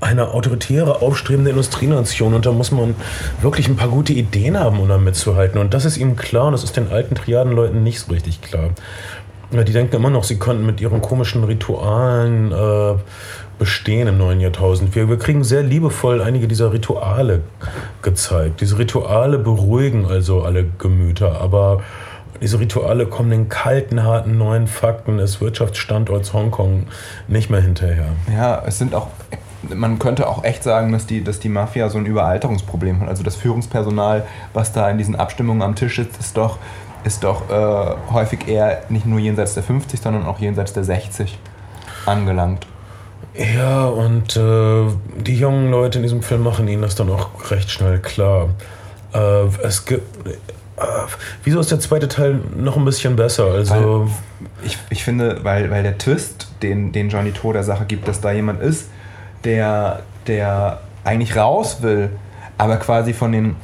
eine autoritäre, aufstrebende Industrienation und da muss man wirklich ein paar gute Ideen haben, um da mitzuhalten. Und das ist ihm klar und das ist den alten Triadenleuten nicht so richtig klar. Die denken immer noch, sie könnten mit ihren komischen Ritualen äh, bestehen im neuen Jahrtausend. Wir, wir kriegen sehr liebevoll einige dieser Rituale gezeigt. Diese Rituale beruhigen also alle Gemüter, aber diese Rituale kommen den kalten, harten neuen Fakten des Wirtschaftsstandorts Hongkong nicht mehr hinterher. Ja, es sind auch, man könnte auch echt sagen, dass die, dass die Mafia so ein Überalterungsproblem hat. Also das Führungspersonal, was da in diesen Abstimmungen am Tisch sitzt, ist doch, ist doch äh, häufig eher nicht nur jenseits der 50, sondern auch jenseits der 60 angelangt. Ja, und äh, die jungen Leute in diesem Film machen ihnen das dann auch recht schnell klar. Äh, es gibt. Äh, wieso ist der zweite Teil noch ein bisschen besser? Also. Ich, ich finde, weil, weil der Twist, den, den Johnny To der Sache gibt, dass da jemand ist, der, der eigentlich raus will, aber quasi von den.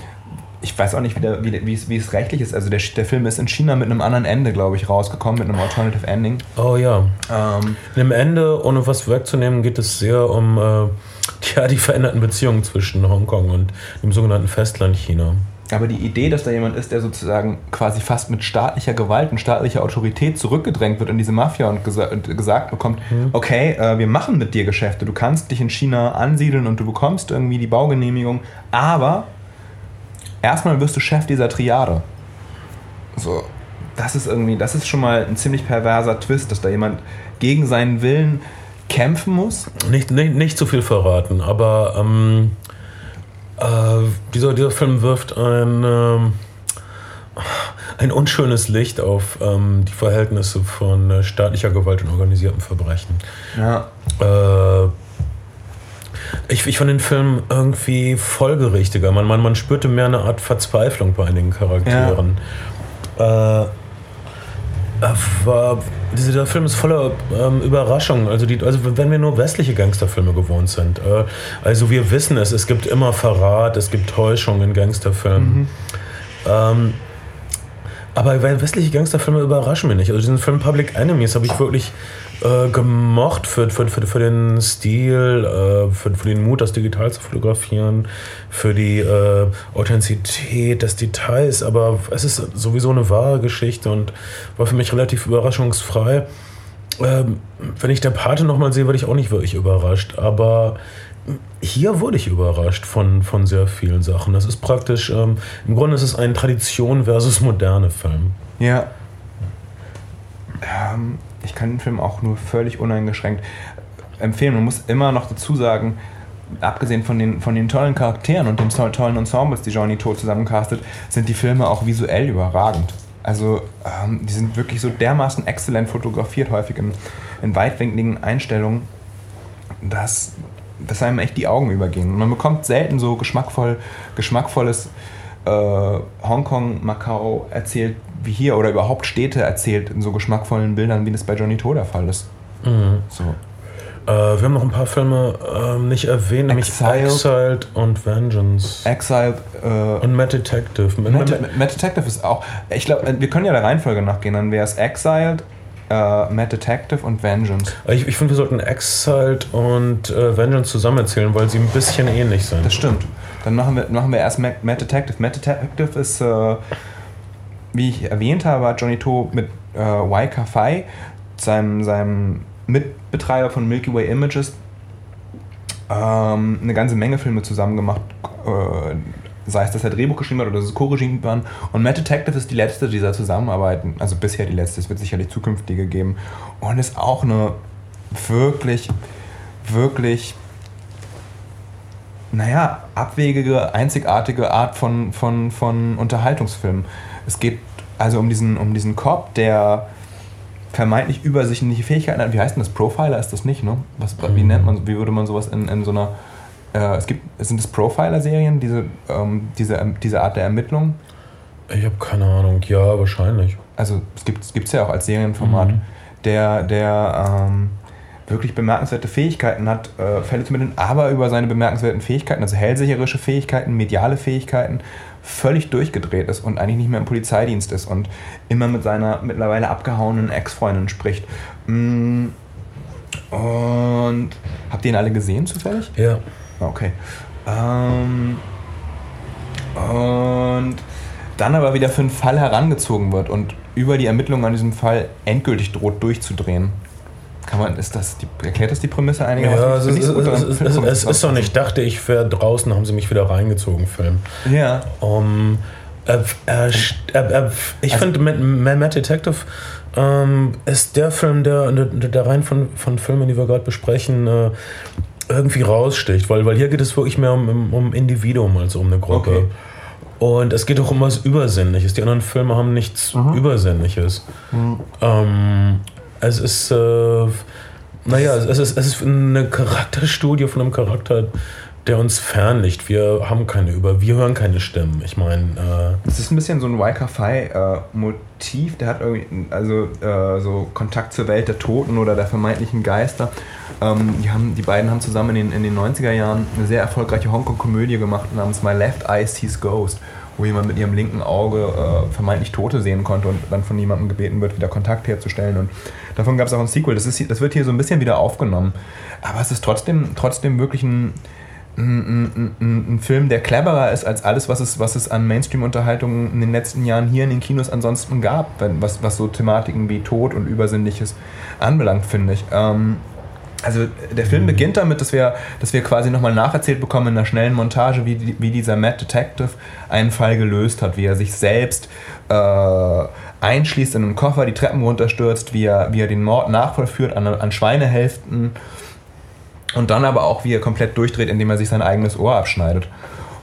Ich weiß auch nicht, wie, der, wie, wie, es, wie es rechtlich ist. Also der, der Film ist in China mit einem anderen Ende, glaube ich, rausgekommen, mit einem Alternative Ending. oh ja. Ähm, Im Ende, ohne was wegzunehmen, geht es sehr um äh, ja, die veränderten Beziehungen zwischen Hongkong und dem sogenannten Festland China. Aber die Idee, dass da jemand ist, der sozusagen quasi fast mit staatlicher Gewalt und staatlicher Autorität zurückgedrängt wird in diese Mafia und, gesa und gesagt bekommt, okay, äh, wir machen mit dir Geschäfte, du kannst dich in China ansiedeln und du bekommst irgendwie die Baugenehmigung, aber erstmal wirst du Chef dieser Triade. So, das ist irgendwie, das ist schon mal ein ziemlich perverser Twist, dass da jemand gegen seinen Willen kämpfen muss. Nicht, nicht, nicht zu viel verraten, aber ähm, äh, dieser, dieser Film wirft ein, ähm, ein unschönes Licht auf ähm, die Verhältnisse von äh, staatlicher Gewalt und organisiertem Verbrechen. Ja, Äh, ich, ich fand den Film irgendwie folgerichtiger. Man, man, man spürte mehr eine Art Verzweiflung bei einigen Charakteren. Äh, war, dieser der Film ist voller ähm, Überraschungen. Also, die, also, wenn wir nur westliche Gangsterfilme gewohnt sind. Äh, also, wir wissen es, es gibt immer Verrat, es gibt Täuschung in Gangsterfilmen. Mhm. Ähm, aber westliche Gangsterfilme überraschen mich nicht. Also, diesen Film Public Enemies habe ich wirklich äh, gemocht für, für, für, für den Stil, äh, für, für den Mut, das digital zu fotografieren, für die äh, Authentizität des Details. Aber es ist sowieso eine wahre Geschichte und war für mich relativ überraschungsfrei. Ähm, wenn ich der Pate nochmal sehe, werde ich auch nicht wirklich überrascht. Aber hier wurde ich überrascht von, von sehr vielen Sachen. Das ist praktisch, ähm, im Grunde ist es ein Tradition versus moderne Film. Ja. Ähm, ich kann den Film auch nur völlig uneingeschränkt empfehlen. Man muss immer noch dazu sagen, abgesehen von den, von den tollen Charakteren und den tollen Ensembles, die Johnny To zusammencastet, sind die Filme auch visuell überragend. Also ähm, die sind wirklich so dermaßen exzellent fotografiert, häufig in, in weitwinkligen Einstellungen, dass, dass einem echt die Augen übergehen. Und man bekommt selten so geschmackvoll, geschmackvolles äh, Hongkong, Macau erzählt wie hier oder überhaupt Städte erzählt in so geschmackvollen Bildern, wie das bei Johnny To der Fall ist. Mhm. So. Äh, wir haben noch ein paar Filme äh, nicht erwähnt, nämlich Exiled, Exiled und Vengeance. Exiled äh, und Mad Detective. Mad, Mad, Detective ist auch. Ich glaube, wir können ja der Reihenfolge nachgehen. Dann wäre es Exiled, äh, Mad Detective und Vengeance. Ich, ich finde, wir sollten Exiled und äh, Vengeance zusammen erzählen, weil sie ein bisschen ähnlich sind. Das stimmt. Dann machen wir, machen wir erst Mad, Mad Detective. Mad Detective ist äh, wie ich erwähnt habe, hat Johnny To mit äh, Waika Fai, seinem, seinem Mitbetreiber von Milky Way Images, ähm, eine ganze Menge Filme zusammen gemacht. Sei es, dass er Drehbuch geschrieben hat oder dass es Co-Regime waren. Und Matt Detective ist die letzte dieser Zusammenarbeiten, also bisher die letzte, es wird sicherlich zukünftige geben. Und ist auch eine wirklich, wirklich, naja, abwegige, einzigartige Art von, von, von Unterhaltungsfilm. Es geht also um diesen, um diesen Cop, der vermeintlich übersichtliche Fähigkeiten hat. Wie heißt denn das? Profiler ist das nicht, ne? Was, wie mhm. nennt man, wie würde man sowas in, in so einer. Äh, es gibt, sind es Profiler-Serien, diese, ähm, diese, ähm, diese Art der Ermittlung? Ich habe keine Ahnung, ja, wahrscheinlich. Also es gibt es ja auch als Serienformat, mhm. der, der ähm, wirklich bemerkenswerte Fähigkeiten hat, äh, Fälle zu mitteln, aber über seine bemerkenswerten Fähigkeiten, also hellsicherische Fähigkeiten, mediale Fähigkeiten, völlig durchgedreht ist und eigentlich nicht mehr im Polizeidienst ist und immer mit seiner mittlerweile abgehauenen Ex-Freundin spricht. Mm, und habt ihr ihn alle gesehen zufällig? Ja. Okay. Ähm, und dann aber wieder für einen Fall herangezogen wird und über die Ermittlungen an diesem Fall endgültig droht durchzudrehen. Kann man, ist das die, erklärt das die Prämisse einigermaßen? Ja, es, ist, es, es, es ist doch nicht. Ich dachte, ich wäre draußen, haben sie mich wieder reingezogen, Film. Ja. Um, äh, äh, äh, ich also, finde, Mad Detective ähm, ist der Film, der, der, der Reihen von, von Filmen, die wir gerade besprechen, äh, irgendwie raussticht. Weil, weil hier geht es wirklich mehr um, um Individuum als um eine Gruppe. Okay. Und es geht auch um was Übersinnliches. Die anderen Filme haben nichts mhm. Übersinnliches. Mhm. Ähm, es ist, äh, naja, es ist, es ist eine Charakterstudie von einem Charakter, der uns fernliegt. Wir haben keine über, wir hören keine Stimmen. Ich meine, äh es ist ein bisschen so ein Waika-Fai-Motiv. Äh, der hat irgendwie also äh, so Kontakt zur Welt der Toten oder der vermeintlichen Geister. Ähm, die, haben, die beiden haben zusammen in den, in den 90er Jahren eine sehr erfolgreiche Hongkong-Komödie gemacht namens My Left Eye Sees Ghost wo jemand mit ihrem linken Auge äh, vermeintlich Tote sehen konnte und dann von jemandem gebeten wird, wieder Kontakt herzustellen. Und davon gab es auch ein Sequel. Das, ist, das wird hier so ein bisschen wieder aufgenommen. Aber es ist trotzdem, trotzdem wirklich ein, ein, ein, ein, Film, der cleverer ist als alles, was es, was es an Mainstream-Unterhaltungen in den letzten Jahren hier in den Kinos ansonsten gab, was, was so Thematiken wie Tod und Übersinnliches anbelangt, finde ich. Ähm, also der Film beginnt damit, dass wir, dass wir quasi nochmal nacherzählt bekommen in einer schnellen Montage, wie, wie dieser Mad Detective einen Fall gelöst hat, wie er sich selbst äh, einschließt in einen Koffer, die Treppen runterstürzt, wie er, wie er den Mord nachvollführt an, an Schweinehälften und dann aber auch, wie er komplett durchdreht, indem er sich sein eigenes Ohr abschneidet.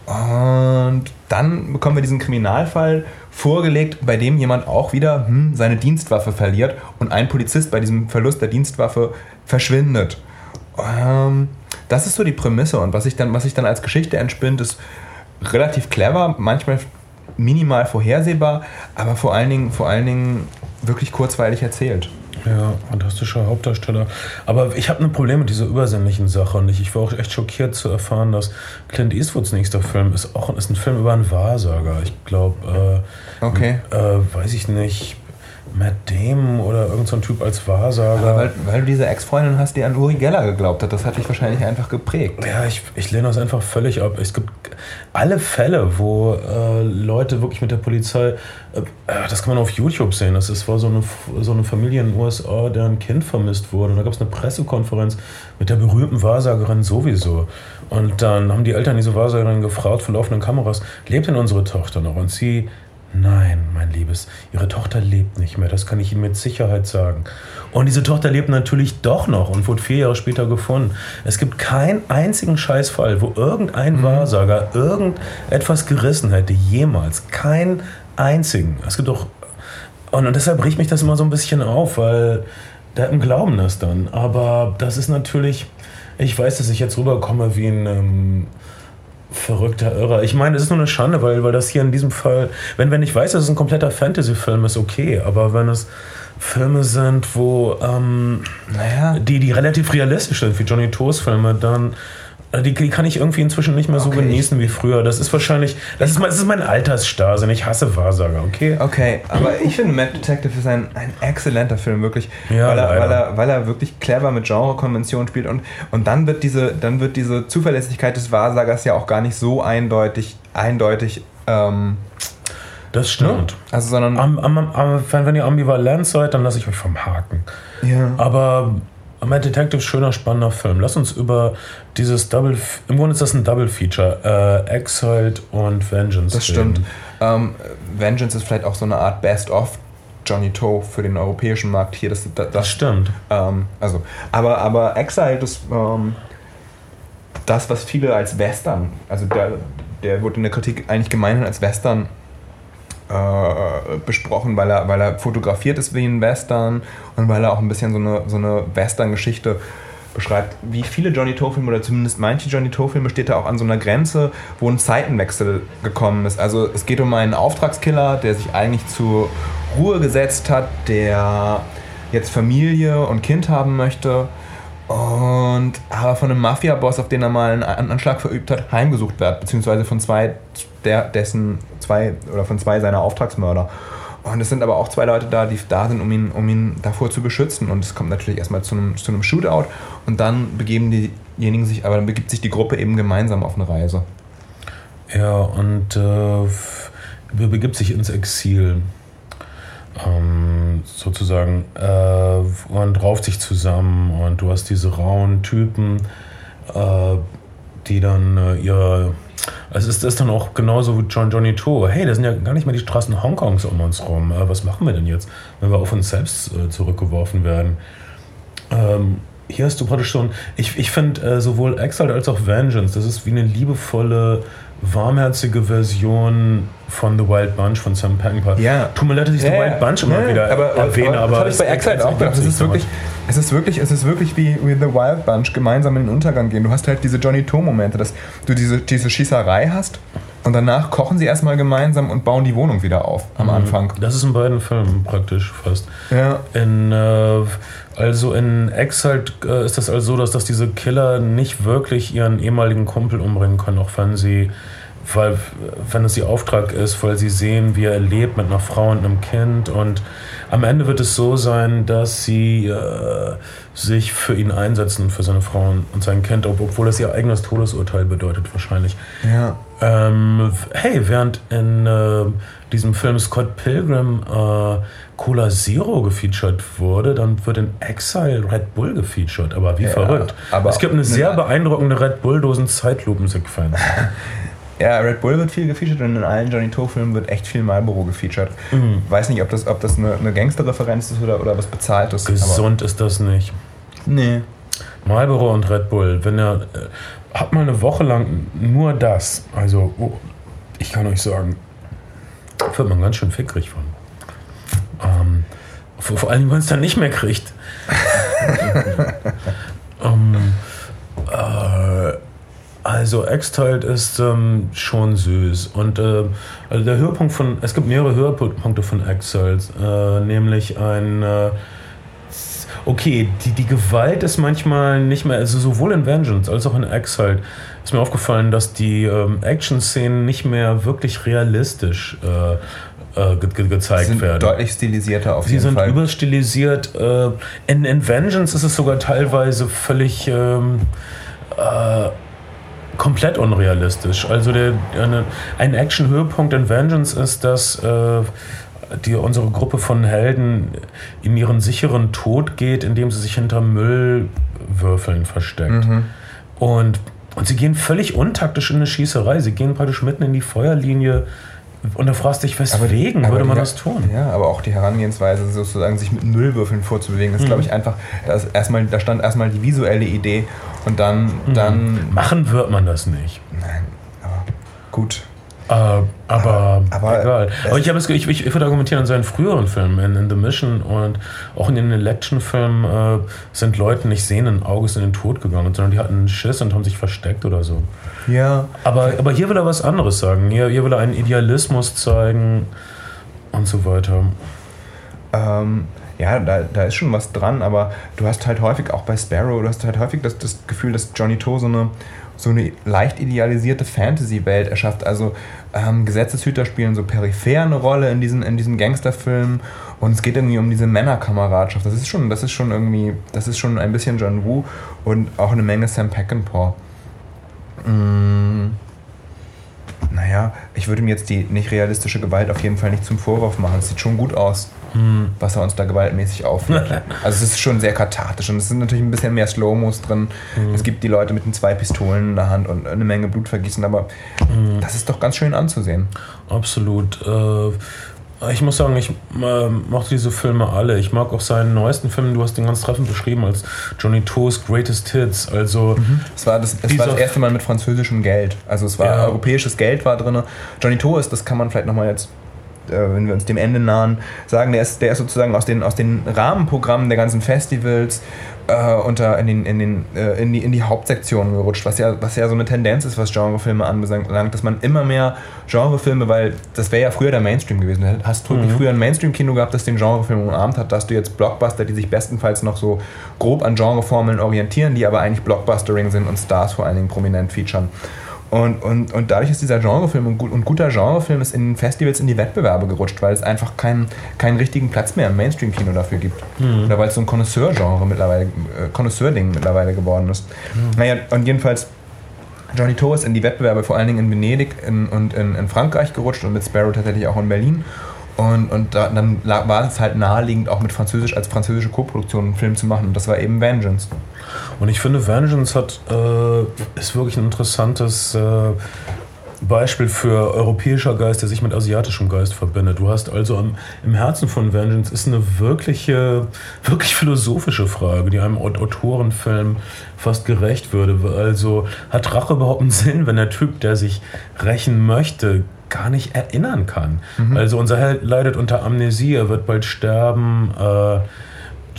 Und dann bekommen wir diesen Kriminalfall vorgelegt, bei dem jemand auch wieder hm, seine Dienstwaffe verliert und ein Polizist bei diesem Verlust der Dienstwaffe verschwindet. Ähm, das ist so die Prämisse und was sich dann, dann als Geschichte entspinnt, ist relativ clever, manchmal minimal vorhersehbar, aber vor allen Dingen, vor allen Dingen wirklich kurzweilig erzählt. Ja, fantastischer Hauptdarsteller. Aber ich habe ein Problem mit dieser übersinnlichen Sache und ich, ich war auch echt schockiert zu erfahren, dass Clint Eastwoods nächster Film ist auch ist ein Film über einen Wahrsager. Ich glaube, äh, Okay. äh, weiß ich nicht, Matt Damon oder irgendein so Typ als Wahrsager. Aber weil, weil du diese Ex-Freundin hast, die an Uri Geller geglaubt hat, das hat dich wahrscheinlich einfach geprägt. Ja, ich, ich lehne das einfach völlig ab. Es gibt alle Fälle, wo äh, Leute wirklich mit der Polizei, äh, das kann man auf YouTube sehen, das ist, war so eine, so eine Familie in den USA, deren Kind vermisst wurde. Und da gab es eine Pressekonferenz mit der berühmten Wahrsagerin sowieso. Und dann haben die Eltern diese Wahrsagerin gefragt vor laufenden Kameras, lebt denn unsere Tochter noch? Und sie, nein, mein Liebes, ihre Tochter lebt nicht mehr, das kann ich Ihnen mit Sicherheit sagen. Und diese Tochter lebt natürlich doch noch und wurde vier Jahre später gefunden. Es gibt keinen einzigen Scheißfall, wo irgendein Wahrsager irgendetwas gerissen hätte, jemals. Keinen einzigen. Es gibt doch. Und, deshalb riecht mich das immer so ein bisschen auf, weil da glauben das dann. Aber das ist natürlich. Ich weiß, dass ich jetzt rüberkomme wie ein. Ähm, verrückter Irrer. Ich meine, es ist nur eine Schande, weil, weil das hier in diesem Fall, wenn, wenn ich weiß, dass es ein kompletter Fantasy-Film ist, okay, aber wenn es Filme sind, wo ähm, Naja. die, die relativ realistisch sind, wie Johnny Toes Filme, dann äh, die, die kann ich irgendwie inzwischen nicht mehr so Okay. genießen wie früher. Das ist wahrscheinlich, das ist, mein- das ist mein Altersstase und ich hasse Wahrsager, okay? Okay, aber ich finde Mad Detective ist ein, ein exzellenter Film, wirklich. Ja, weil, er, leider. weil, er, weil er wirklich clever mit Genrekonventionen spielt und, und dann, wird diese, dann wird diese Zuverlässigkeit des Wahrsagers ja auch gar nicht so eindeutig, eindeutig ähm, Das stimmt. also sondern Am, am, am, wenn, wenn ihr ambivalent seid, dann lasse ich euch vom Haken. ja. Aber Mad Detective, schöner, spannender Film. Lass uns über dieses Double, im Grunde ist das ein Double Feature, äh, Exiled und Vengeance. Das stimmt. Ähm, Vengeance ist vielleicht auch so eine Art Best-of Johnny Toe für den europäischen Markt hier. Das, das, Das stimmt. Ähm, also, aber, aber Exiled ist ähm, das, was viele als Western, also der, der wurde in der Kritik eigentlich gemeinhin als Western äh, besprochen, weil er, weil er fotografiert ist wie ein Western und weil er auch ein bisschen so eine, so eine Western-Geschichte beschreibt. Wie viele Johnny Toe-Filme oder zumindest manche Johnny Toe-Filme steht er auch an so einer Grenze, wo ein Zeitenwechsel gekommen ist. Also es geht um einen Auftragskiller, der sich eigentlich zur Ruhe gesetzt hat, der jetzt Familie und Kind haben möchte und aber von einem Mafia-Boss, auf den er mal einen An- Anschlag verübt hat, heimgesucht wird, beziehungsweise von zwei der, dessen zwei oder von zwei seiner Auftragsmörder. Und es sind aber auch zwei Leute da, die da sind, um ihn, um ihn davor zu beschützen. Und es kommt natürlich erstmal zu einem, zu einem Shootout und dann begeben diejenigen sich, aber dann begibt sich die Gruppe eben gemeinsam auf eine Reise. Ja, und äh, begibt sich ins Exil. Ähm, sozusagen. Äh, und rauft sich zusammen und du hast diese rauen Typen, äh, die dann äh, ihre. Es ist das dann auch genauso wie John Johnny Toe. Hey, da sind ja gar nicht mehr die Straßen Hongkongs um uns rum. Äh, was machen wir denn jetzt, wenn wir auf uns selbst äh, zurückgeworfen werden? Ähm, hier hast du praktisch so ein. Ich, ich finde äh, sowohl Exile als auch Vengeance, das ist wie eine liebevolle, warmherzige Version von The Wild Bunch von Sam Peckinpah. Ja. Tut mir leid, dass ich The Wild Bunch immer Ja, wieder aber, erwähne, aber. das habe ich es- bei Exile auch gedacht. Es ist wirklich, es ist wirklich, es ist wirklich wie, wie The Wild Bunch gemeinsam in den Untergang gehen. Du hast halt diese Johnny Toe-Momente, dass du diese, diese Schießerei hast und danach kochen sie erstmal gemeinsam und bauen die Wohnung wieder auf am Anfang. Das ist in beiden Filmen praktisch fast. Ja. In, äh, also in Exile äh, ist das also so, dass, dass diese Killer nicht wirklich ihren ehemaligen Kumpel umbringen können, auch wenn sie, weil, wenn es ihr Auftrag ist, weil sie sehen, wie er lebt mit einer Frau und einem Kind. Und am Ende wird es so sein, dass sie äh, sich für ihn einsetzen, für seine Frau und sein Kind, ob- obwohl das ihr eigenes Todesurteil bedeutet wahrscheinlich. Ja. Ähm, hey, während in äh, diesem Film Scott Pilgrim äh, Cola Zero gefeatured wurde, dann wird in Exile Red Bull gefeatured. Aber wie Ja, verrückt. aber- es gibt eine sehr beeindruckende Red Bull-Dosen-Zeitlupensequenz. Ja, Red Bull wird viel gefeatured und in allen Johnny Toe-Filmen wird echt viel Marlboro gefeatured. Mhm. Weiß nicht, ob das, ob das eine, eine Gangster-Referenz ist oder, oder was bezahlt ist. Gesund ist das nicht. Nee. Marlboro und Red Bull, wenn er äh, hat mal eine Woche lang nur das, also oh, ich kann euch sagen, wird man ganz schön fickrig von. Ähm, vor, vor allem, wenn es dann nicht mehr kriegt. Ähm, äh, also Exiled ist ähm, schon süß und äh, also der Höhepunkt von es gibt mehrere Höhepunkte von Exiled, äh, nämlich ein äh, okay die, die Gewalt ist manchmal nicht mehr also sowohl in Vengeance als auch in Exiled ist mir aufgefallen, dass die ähm, Action-Szenen nicht mehr wirklich realistisch äh, äh, ge ge gezeigt sind werden. deutlich stilisierter auf Sie jeden sind Fall. überstilisiert. Äh, in, in Vengeance ist es sogar teilweise völlig ähm, äh, komplett unrealistisch. Also der, eine, ein Action-Höhepunkt in Vengeance ist, dass äh, die, unsere Gruppe von Helden in ihren sicheren Tod geht, indem sie sich hinter Müllwürfeln versteckt. Und, und sie gehen völlig untaktisch in eine Schießerei. Sie gehen praktisch mitten in die Feuerlinie. Und da fragst du dich, weswegen aber würde die man Her- das tun? Ja, aber auch die Herangehensweise, sozusagen sich mit Müllwürfeln vorzubewegen, ist, Mhm. glaube ich, einfach, das erstmal, da stand erstmal die visuelle Idee und dann, Mhm. dann, Machen wird man das nicht. nein, aber gut. Äh, aber, aber egal. es- Aber ich, es, ich, ich, ich würde argumentieren, in seinen früheren Filmen, in, in The Mission und auch in den Election-Filmen, äh, sind Leute nicht sehenden Auges in den Tod gegangen, sondern die hatten Schiss und haben sich versteckt oder so. Ja, Aber, aber hier will er was anderes sagen. Hier, hier will er einen Idealismus zeigen und so weiter. Ähm, ja, da, da ist schon was dran, aber du hast halt häufig auch bei Sparrow, du hast halt häufig das, das Gefühl, dass Johnny To so eine, so eine leicht idealisierte Fantasy-Welt erschafft. Also ähm, Gesetzeshüter spielen so peripher eine Rolle in diesen, in diesen Gangsterfilmen und es geht irgendwie um diese Männerkameradschaft. Das ist schon, das ist schon irgendwie, das ist schon ein bisschen John Woo und auch eine Menge Sam Peckinpah. Mm. Naja, ich würde mir jetzt die nicht realistische Gewalt auf jeden Fall nicht zum Vorwurf machen. Es sieht schon gut aus, was er uns da gewaltmäßig aufführt. also es ist schon sehr kathartisch und es sind natürlich ein bisschen mehr Slow-Mos drin. Es gibt die Leute mit den zwei Pistolen in der Hand und eine Menge Blutvergießen, aber das ist doch ganz schön anzusehen. Absolut. Äh, ich muss sagen, ich äh, mochte diese Filme alle. Ich mag auch seinen neuesten Film, du hast den ganz treffend beschrieben, als Johnny To's Greatest Hits. Also, Es war das, es war das erste Mal mit französischem Geld. Also es war Ja. europäisches Geld war drin. Johnny To ist, das kann man vielleicht nochmal jetzt, wenn wir uns dem Ende nahen, sagen, der ist, der ist sozusagen aus den, aus den Rahmenprogrammen der ganzen Festivals äh, unter, in, den, in, den, äh, in, die, in die Hauptsektion gerutscht, was ja, was ja so eine Tendenz ist, was Genrefilme anbelangt, dass man immer mehr Genrefilme, weil das wäre ja früher der Mainstream gewesen. Du hast Mhm. früher ein Mainstream-Kino gehabt, das den Genrefilm umarmt hat, da hast du jetzt Blockbuster, die sich bestenfalls noch so grob an Genreformeln orientieren, die aber eigentlich Blockbustering sind und Stars vor allen Dingen prominent featuren. Und, und, und dadurch ist dieser Genrefilm und, gut, und guter Genrefilm ist in den Festivals in die Wettbewerbe gerutscht, weil es einfach keinen, keinen richtigen Platz mehr im Mainstream-Kino dafür gibt. Oder weil es so ein Connoisseur-Genre mittlerweile, äh, Connoisseur-Ding mittlerweile geworden ist. Naja, und jedenfalls Johnny To ist in die Wettbewerbe vor allen Dingen in Venedig in, und in, in Frankreich gerutscht und mit Sparrow tatsächlich auch in Berlin. Und, und da, dann war es halt naheliegend, auch mit Französisch als französische Koproduktion einen Film zu machen. Und das war eben Vengeance. Und ich finde, Vengeance hat, äh, ist wirklich ein interessantes äh, Beispiel für europäischer Geist, der sich mit asiatischem Geist verbindet. Du hast also am, im Herzen von Vengeance ist eine wirkliche, wirklich philosophische Frage, die einem Aut- Autorenfilm fast gerecht würde. Also hat Rache überhaupt einen Sinn, wenn der Typ, der sich rächen möchte, gar nicht erinnern kann? Also unser Held leidet unter Amnesie, er wird bald sterben. Äh,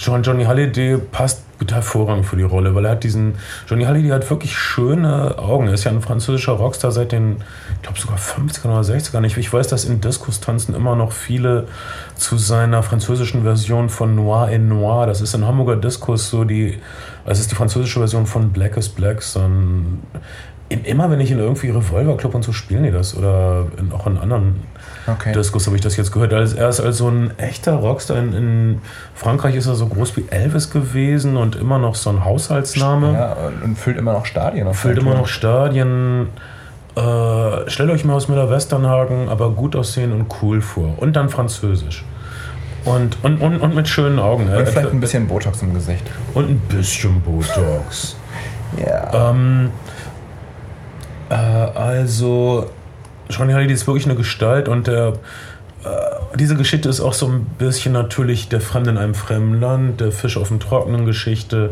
John, Johnny Halliday passt hervorragend für die Rolle, weil er hat diesen. Johnny Halliday hat wirklich schöne Augen. Er ist ja ein französischer Rockstar seit den, ich glaube sogar 50er oder 60ern. Ich, ich weiß, dass in Diskustanzen immer noch viele zu seiner französischen Version von Noir in Noir, das ist in Hamburger Diskus so die, das ist die französische Version von Black is Black, so ein, in, immer wenn ich in irgendwie Revolver Club und so spielen die das oder in, auch in anderen Okay. Diskus habe ich das jetzt gehört. Er ist also ein echter Rockstar. In, in Frankreich ist er so groß wie Elvis gewesen und immer noch so ein Haushaltsname. Ja, und, und füllt immer noch Stadien. auf Füllt immer noch Stadien. Äh, stellt euch mal aus Müller-Westernhagen, aber gut aussehen und cool vor. Und dann Französisch. Und, und, und, und mit schönen Augen. Und Äh, vielleicht ein bisschen Botox im Gesicht. und ein bisschen Botox. Ja. Ähm, äh, also, Johnny Halliday ist wirklich eine Gestalt und der, äh, diese Geschichte ist auch so ein bisschen natürlich der Fremde in einem fremden Land, der Fisch auf dem Trockenen Geschichte.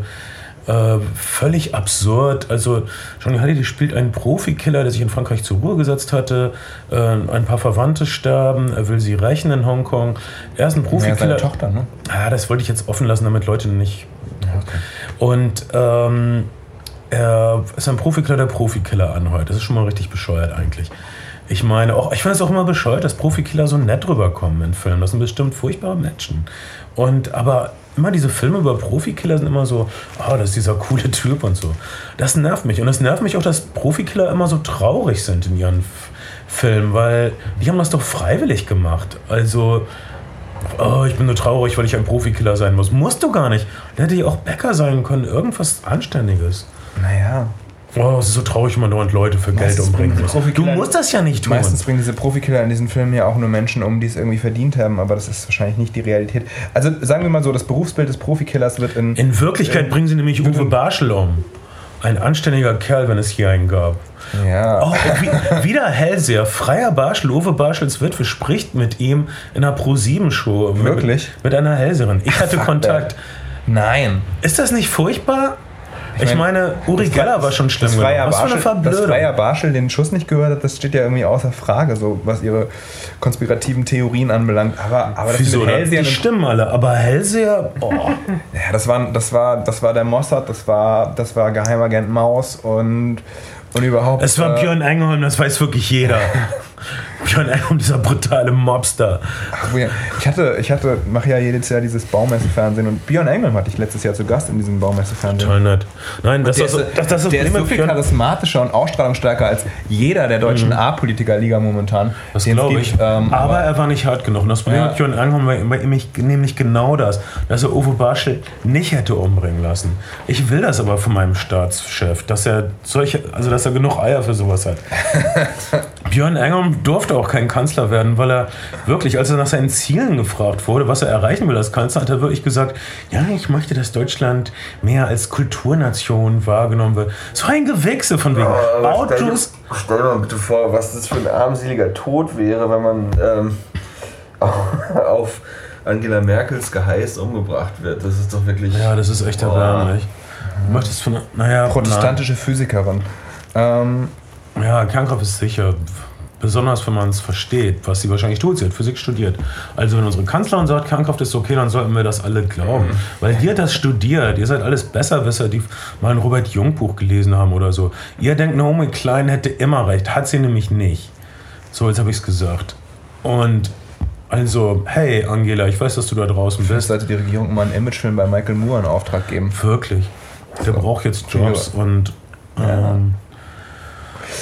Äh, völlig absurd. Also Johnny Halliday spielt einen Profikiller, der sich in Frankreich zur Ruhe gesetzt hatte. Äh, ein paar Verwandte sterben. Er will sie rächen in Hongkong. Er ist ein ja, Profikiller. seine Tochter, ne? Ah, das wollte ich jetzt offen lassen, damit Leute nicht Und ähm, er ist ein Profikiller, der Profikiller anheuert. Das ist schon mal richtig bescheuert eigentlich. Ich meine, auch, ich finde es auch immer bescheuert, dass Profikiller so nett rüberkommen in Filmen. Das sind bestimmt furchtbare Menschen. Und aber immer diese Filme über Profikiller sind immer so, oh, das ist dieser coole Typ und so. Das nervt mich. Und es nervt mich auch, dass Profikiller immer so traurig sind in ihren Filmen, weil die haben das doch freiwillig gemacht. Also, oh, ich bin nur traurig, weil ich ein Profikiller sein muss. Musst du gar nicht. Da hätte ich auch Bäcker sein können, irgendwas Anständiges. Naja. Oh, es ist so traurig, wenn man dauernd Leute für Geld Meistens umbringen bringen muss. Du musst das ja nicht tun. Meistens bringen diese Profikiller in diesen Filmen ja auch nur Menschen um, die es irgendwie verdient haben, aber das ist wahrscheinlich nicht die Realität. Also sagen wir mal so, das Berufsbild des Profikillers wird in. In Wirklichkeit bringen sie nämlich Uwe Barschel um. Ein anständiger Kerl, wenn es hier einen gab. ja. Oh, wie, wieder Hellseher. Freier Barschel, Uwe Barschels Witwe spricht mit ihm in einer Pro-7-Show. Mit- Wirklich? Mit einer Hellseherin. Ich hatte Fuck, Kontakt. Nein. Ist das nicht furchtbar? Ich, Ich meine, Uri Geller war schon schlimm. Freier, genug. Was für eine Barschel, dass Verblödung. Freier Barschel den Schuss nicht gehört hat, das steht ja irgendwie außer Frage, so was ihre konspirativen Theorien anbelangt. Aber, aber das Wieso? mit Die stimmen alle. Aber Hellseher, oh. Ja, das war, das war, das war der Mossad, das war, das war Geheimagent Maus und, und überhaupt. Es war äh, Björn Engelholm, das weiß wirklich jeder. Björn Engelholm, dieser brutale Mobster. Ich hatte, ich hatte, mache ja jedes Jahr dieses Baumessefernsehen und Björn Engelm hatte ich letztes Jahr zu Gast in diesem Baumessefernsehen. Toll nett. Nein, das, Der ist, ist, das, das ist der ist so viel Björn- charismatischer und ausstrahlungsstärker als jeder der deutschen A-Politiker-Liga momentan. Mhm. Das glaube gibt. ich. Ähm, aber, er war nicht hart genug. Und das Problem Ja. mit Björn Engelholm war bei ihm nämlich genau das, dass er Uwe Barschel nicht hätte umbringen lassen. Ich will das aber von meinem Staatschef, dass er solche, also dass er genug Eier für sowas hat. Björn Engelholm durfte auch kein Kanzler werden, weil er wirklich, als er nach seinen Zielen gefragt wurde, was er erreichen will als Kanzler, hat er wirklich gesagt, ja, ich möchte, dass Deutschland mehr als Kulturnation wahrgenommen wird. So ein Gewichse von wegen stell, dir- Autos. stell dir mal bitte vor, was das für ein armseliger Tod wäre, wenn man ähm, auf Angela Merkels Geheiß umgebracht wird. Das ist doch wirklich. Ja, das ist echt erbärmlich. Du möchtest von, naja, protestantische Physikerin. Ähm, na, ja, Kernkraft ist sicher. Besonders wenn man es versteht, was sie wahrscheinlich tut. Sie hat Physik studiert. Also wenn unsere Kanzlerin sagt, Kernkraft ist okay, dann sollten wir das alle glauben. Weil die hat das studiert. Ihr seid alles Besserwisser, die mal ein Robert Jung Buch gelesen haben oder so. Ihr denkt, Naomi Klein hätte immer recht. Hat sie nämlich nicht. So, jetzt habe ich es gesagt. Und also, hey Angela, ich weiß, dass du da draußen vielleicht bist. sollte die Regierung mal einen Imagefilm bei Michael Moore in Auftrag geben. Wirklich. Der braucht jetzt Jobs und. Ähm,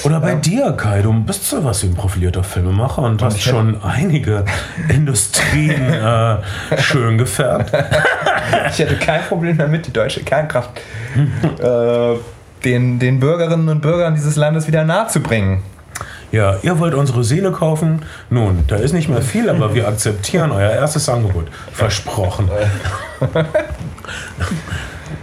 oder bei dir, Kai, du bist so was wie ein profilierter Filmemacher und hast schon einige Industrien äh, schön gefärbt. Ich hätte kein Problem damit, die deutsche Kernkraft äh, den, den Bürgerinnen und Bürgern dieses Landes wieder nahezubringen. Ja, ihr wollt unsere Seele kaufen? Nun, da ist nicht mehr viel, aber wir akzeptieren euer erstes Angebot. Versprochen.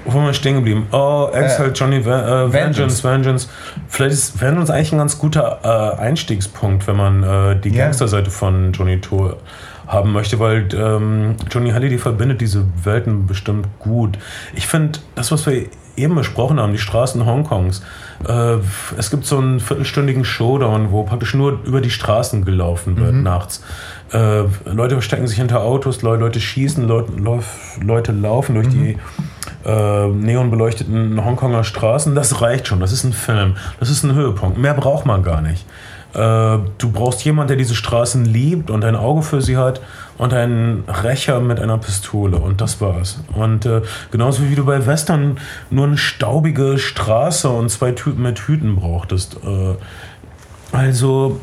Wo wir stehen geblieben? Oh, Exile, Johnny Va äh, Vengeance, Vengeance. Vielleicht ist Vengeance eigentlich ein ganz guter äh, Einstiegspunkt, wenn man äh, die Ja. Gangsterseite von Johnny To haben möchte, weil ähm, Johnny Halliday verbindet diese Welten bestimmt gut. Ich finde, das, was wir eben besprochen haben, die Straßen Hongkongs, äh, es gibt so einen viertelstündigen Showdown, wo praktisch nur über die Straßen gelaufen wird nachts. Äh, Leute verstecken sich hinter Autos, Le Leute schießen, Leute, Leute laufen durch die äh, neonbeleuchteten Hongkonger Straßen. Das reicht schon. Das ist ein Film. Das ist ein Höhepunkt. Mehr braucht man gar nicht. Äh, du brauchst jemanden, der diese Straßen liebt und ein Auge für sie hat und einen Rächer mit einer Pistole. Und das war's. Und äh, genauso wie du bei Western nur eine staubige Straße und zwei Typen mit Hüten brauchtest. Äh, also,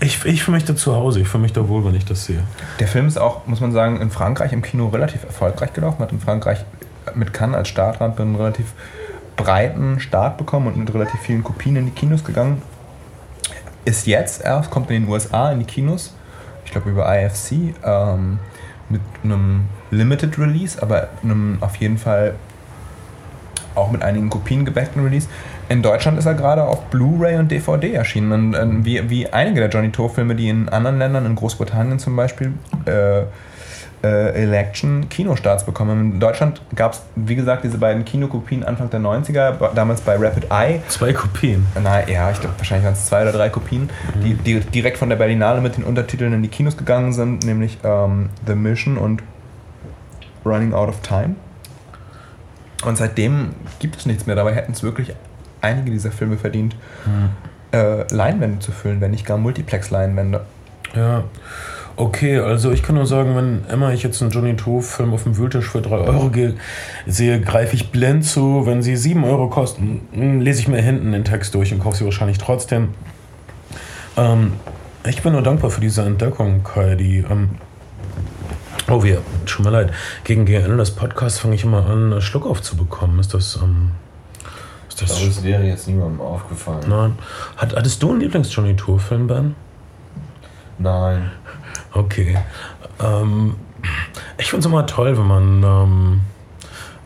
ich, ich fühle mich da zu Hause. Ich fühle mich da wohl, wenn ich das sehe. Der Film ist auch, muss man sagen, in Frankreich im Kino relativ erfolgreich gelaufen. Hat in Frankreich mit Cannes als Startrampe einen relativ breiten Start bekommen und mit relativ vielen Kopien in die Kinos gegangen. Ist jetzt erst, kommt in den USA in die Kinos, ich glaube über IFC, ähm, mit einem Limited Release, aber einem auf jeden Fall auch mit einigen Kopien gebackten Release. In Deutschland ist er gerade auf Blu-ray und DVD erschienen. Und, ähm, wie, wie einige der Johnny To-Filme, die in anderen Ländern, in Großbritannien zum Beispiel, äh, äh, Election Kinostarts bekommen. In Deutschland gab es, wie gesagt, diese beiden Kinokopien Anfang der 90er, ba- damals bei Rapid Eye. Zwei Kopien. Na ja, ich glaube, wahrscheinlich waren es zwei oder drei Kopien, die, die direkt von der Berlinale mit den Untertiteln in die Kinos gegangen sind, nämlich ähm, The Mission und Running Out of Time. Und seitdem gibt es nichts mehr. Dabei hätten es wirklich einige dieser Filme verdient, äh, Leinwände zu füllen, wenn nicht gar Multiplex-Leinwände. Ja. Okay, also ich kann nur sagen, wenn immer ich jetzt einen Johnny To-Film auf dem Wühltisch für 3 Euro sehe, greife ich blind zu. Wenn sie 7 Euro kosten, mh, lese ich mir hinten den Text durch und kaufe sie wahrscheinlich trotzdem. Ähm, ich bin nur dankbar für diese Entdeckung, Kai. Die, ähm, oh, wir, tut mir leid. Gegen, Ende des Podcasts fange ich immer an, einen Schluck aufzubekommen. Ist das, ähm, ist das glaube, es wäre jetzt niemandem aufgefallen. Nein. Hat, hattest du einen Lieblings-Johnny Tour-Film, Ben? Nein. Okay. Ähm, ich finde es immer toll, wenn man ähm,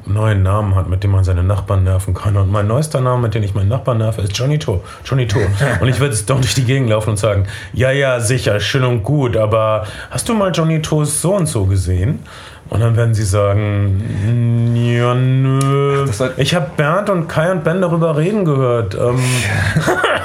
einen neuen Namen hat, mit dem man seine Nachbarn nerven kann. Und mein neuester Name, mit dem ich meinen Nachbarn nerve, ist Johnny To. Johnny To. Und ich würde jetzt doch durch die Gegend laufen und sagen, ja, ja, sicher, schön und gut, aber hast du mal Johnny To's so und so gesehen? Und dann werden sie sagen, ja, nö. Ich habe Bernd und Kai und Ben darüber reden gehört. Ähm,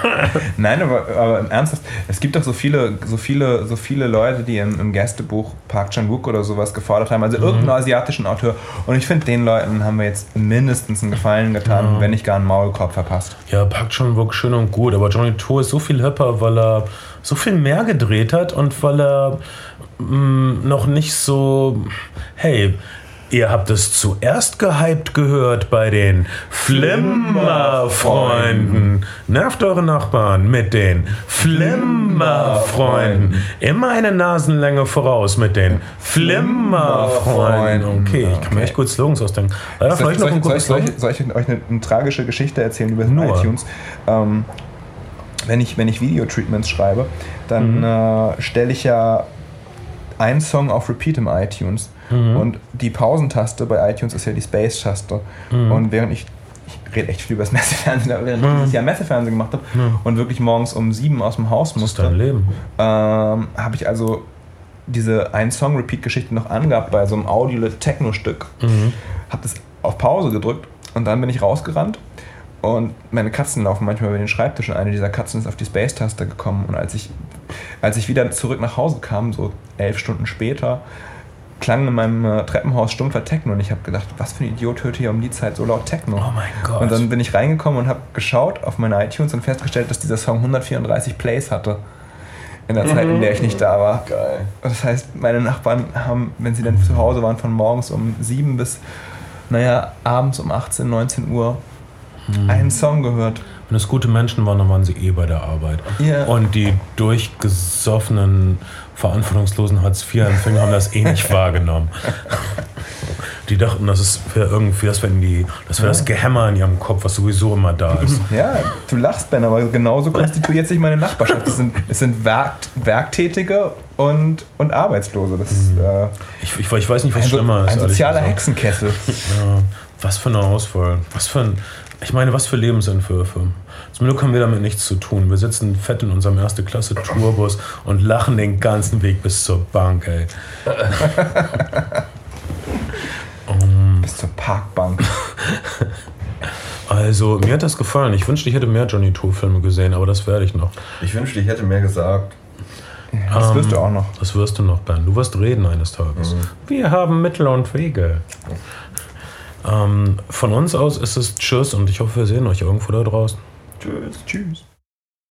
Nein, aber, aber im Ernsthaft, es gibt doch so viele, so viele, so viele Leute, die im, im Gästebuch Park Chan-wook oder sowas gefordert haben, also irgendeinen asiatischen Autor. Und ich finde, den Leuten haben wir jetzt mindestens einen Gefallen getan, wenn nicht gar einen Maulkorb verpasst. Ja, Park Chan Wook schön und gut, aber Johnny To ist so viel hipper, weil er so viel mehr gedreht hat und weil er mh, noch nicht so, hey, ihr habt es zuerst gehypt gehört bei den Flimmerfreunden. Nervt eure Nachbarn mit den Flimmerfreunden. Immer eine Nasenlänge voraus mit den Flimmerfreunden. Okay, ich kann mir echt gut Slogans ausdenken. Soll, vielleicht noch soll, ein soll, soll, ich, soll ich euch eine, eine tragische Geschichte erzählen über Nur. iTunes? Ähm, wenn ich, wenn ich Video-Treatments schreibe, dann Mhm. äh, stelle ich ja einen Song auf Repeat im iTunes. Mhm. Und die Pausentaste bei iTunes ist ja die Space-Taste. Mhm. Und während ich, ich rede echt viel über das Messefernsehen, aber während ich dieses Jahr Messefernsehen gemacht habe und wirklich morgens um sieben aus dem Haus musste, ähm, habe ich also diese Ein-Song-Repeat-Geschichte noch angehabt bei so einem Audio-Techno-Stück. Habe das auf Pause gedrückt und dann bin ich rausgerannt. Und meine Katzen laufen manchmal über den Schreibtisch und eine dieser Katzen ist auf die Space-Taste gekommen. Und als ich, als ich wieder zurück nach Hause kam, so elf Stunden später, klang in meinem äh, Treppenhaus stumpfer Techno. Und ich habe gedacht, was für ein Idiot hört hier um die Zeit so laut Techno? Oh mein Gott. Und dann bin ich reingekommen und habe geschaut auf meine iTunes und festgestellt, dass dieser Song 134 Plays hatte. In der Zeit, in der ich nicht da war. Geil. Das heißt, meine Nachbarn haben, wenn sie dann zu Hause waren, von morgens um 7 bis, naja, abends um 18, 19 Uhr einen Song gehört. Wenn es gute Menschen waren, dann waren sie eh bei der Arbeit. Ja. Und die durchgesoffenen, verantwortungslosen Hartz-IV-Empfänger haben das eh nicht wahrgenommen. Die dachten, das ist für irgendwie, das wäre die, das, wär das Gehämmer in ihrem Kopf, was sowieso immer da ist. Ja, du lachst, Ben, aber genauso konstituiert sich meine Nachbarschaft. Es sind, es sind Werk, Werktätige und, und Arbeitslose. Das ist äh, Ich, ich, ich weiß nicht, was ein, schlimmer ist. ein sozialer. Hexenkessel. Ja, was für eine Auswahl. Was für ein, ich meine, was für Lebensentwürfe. Zum Glück haben wir damit nichts zu tun. Wir sitzen fett in unserem erste Klasse Tourbus und lachen den ganzen Weg bis zur Bank, ey. Bis zur Parkbank. Also, mir hat das gefallen. Ich wünschte, ich hätte mehr Johnny To-Filme gesehen, aber das werde ich noch. Ich wünschte, ich hätte mehr gesagt. Das wirst du Ähm, auch noch. Das wirst du noch, Ben. Du wirst reden eines Tages. Wir haben Mittel und Wege. Ähm, von uns aus ist es Tschüss und ich hoffe, wir sehen euch irgendwo da draußen. Tschüss. Tschüss.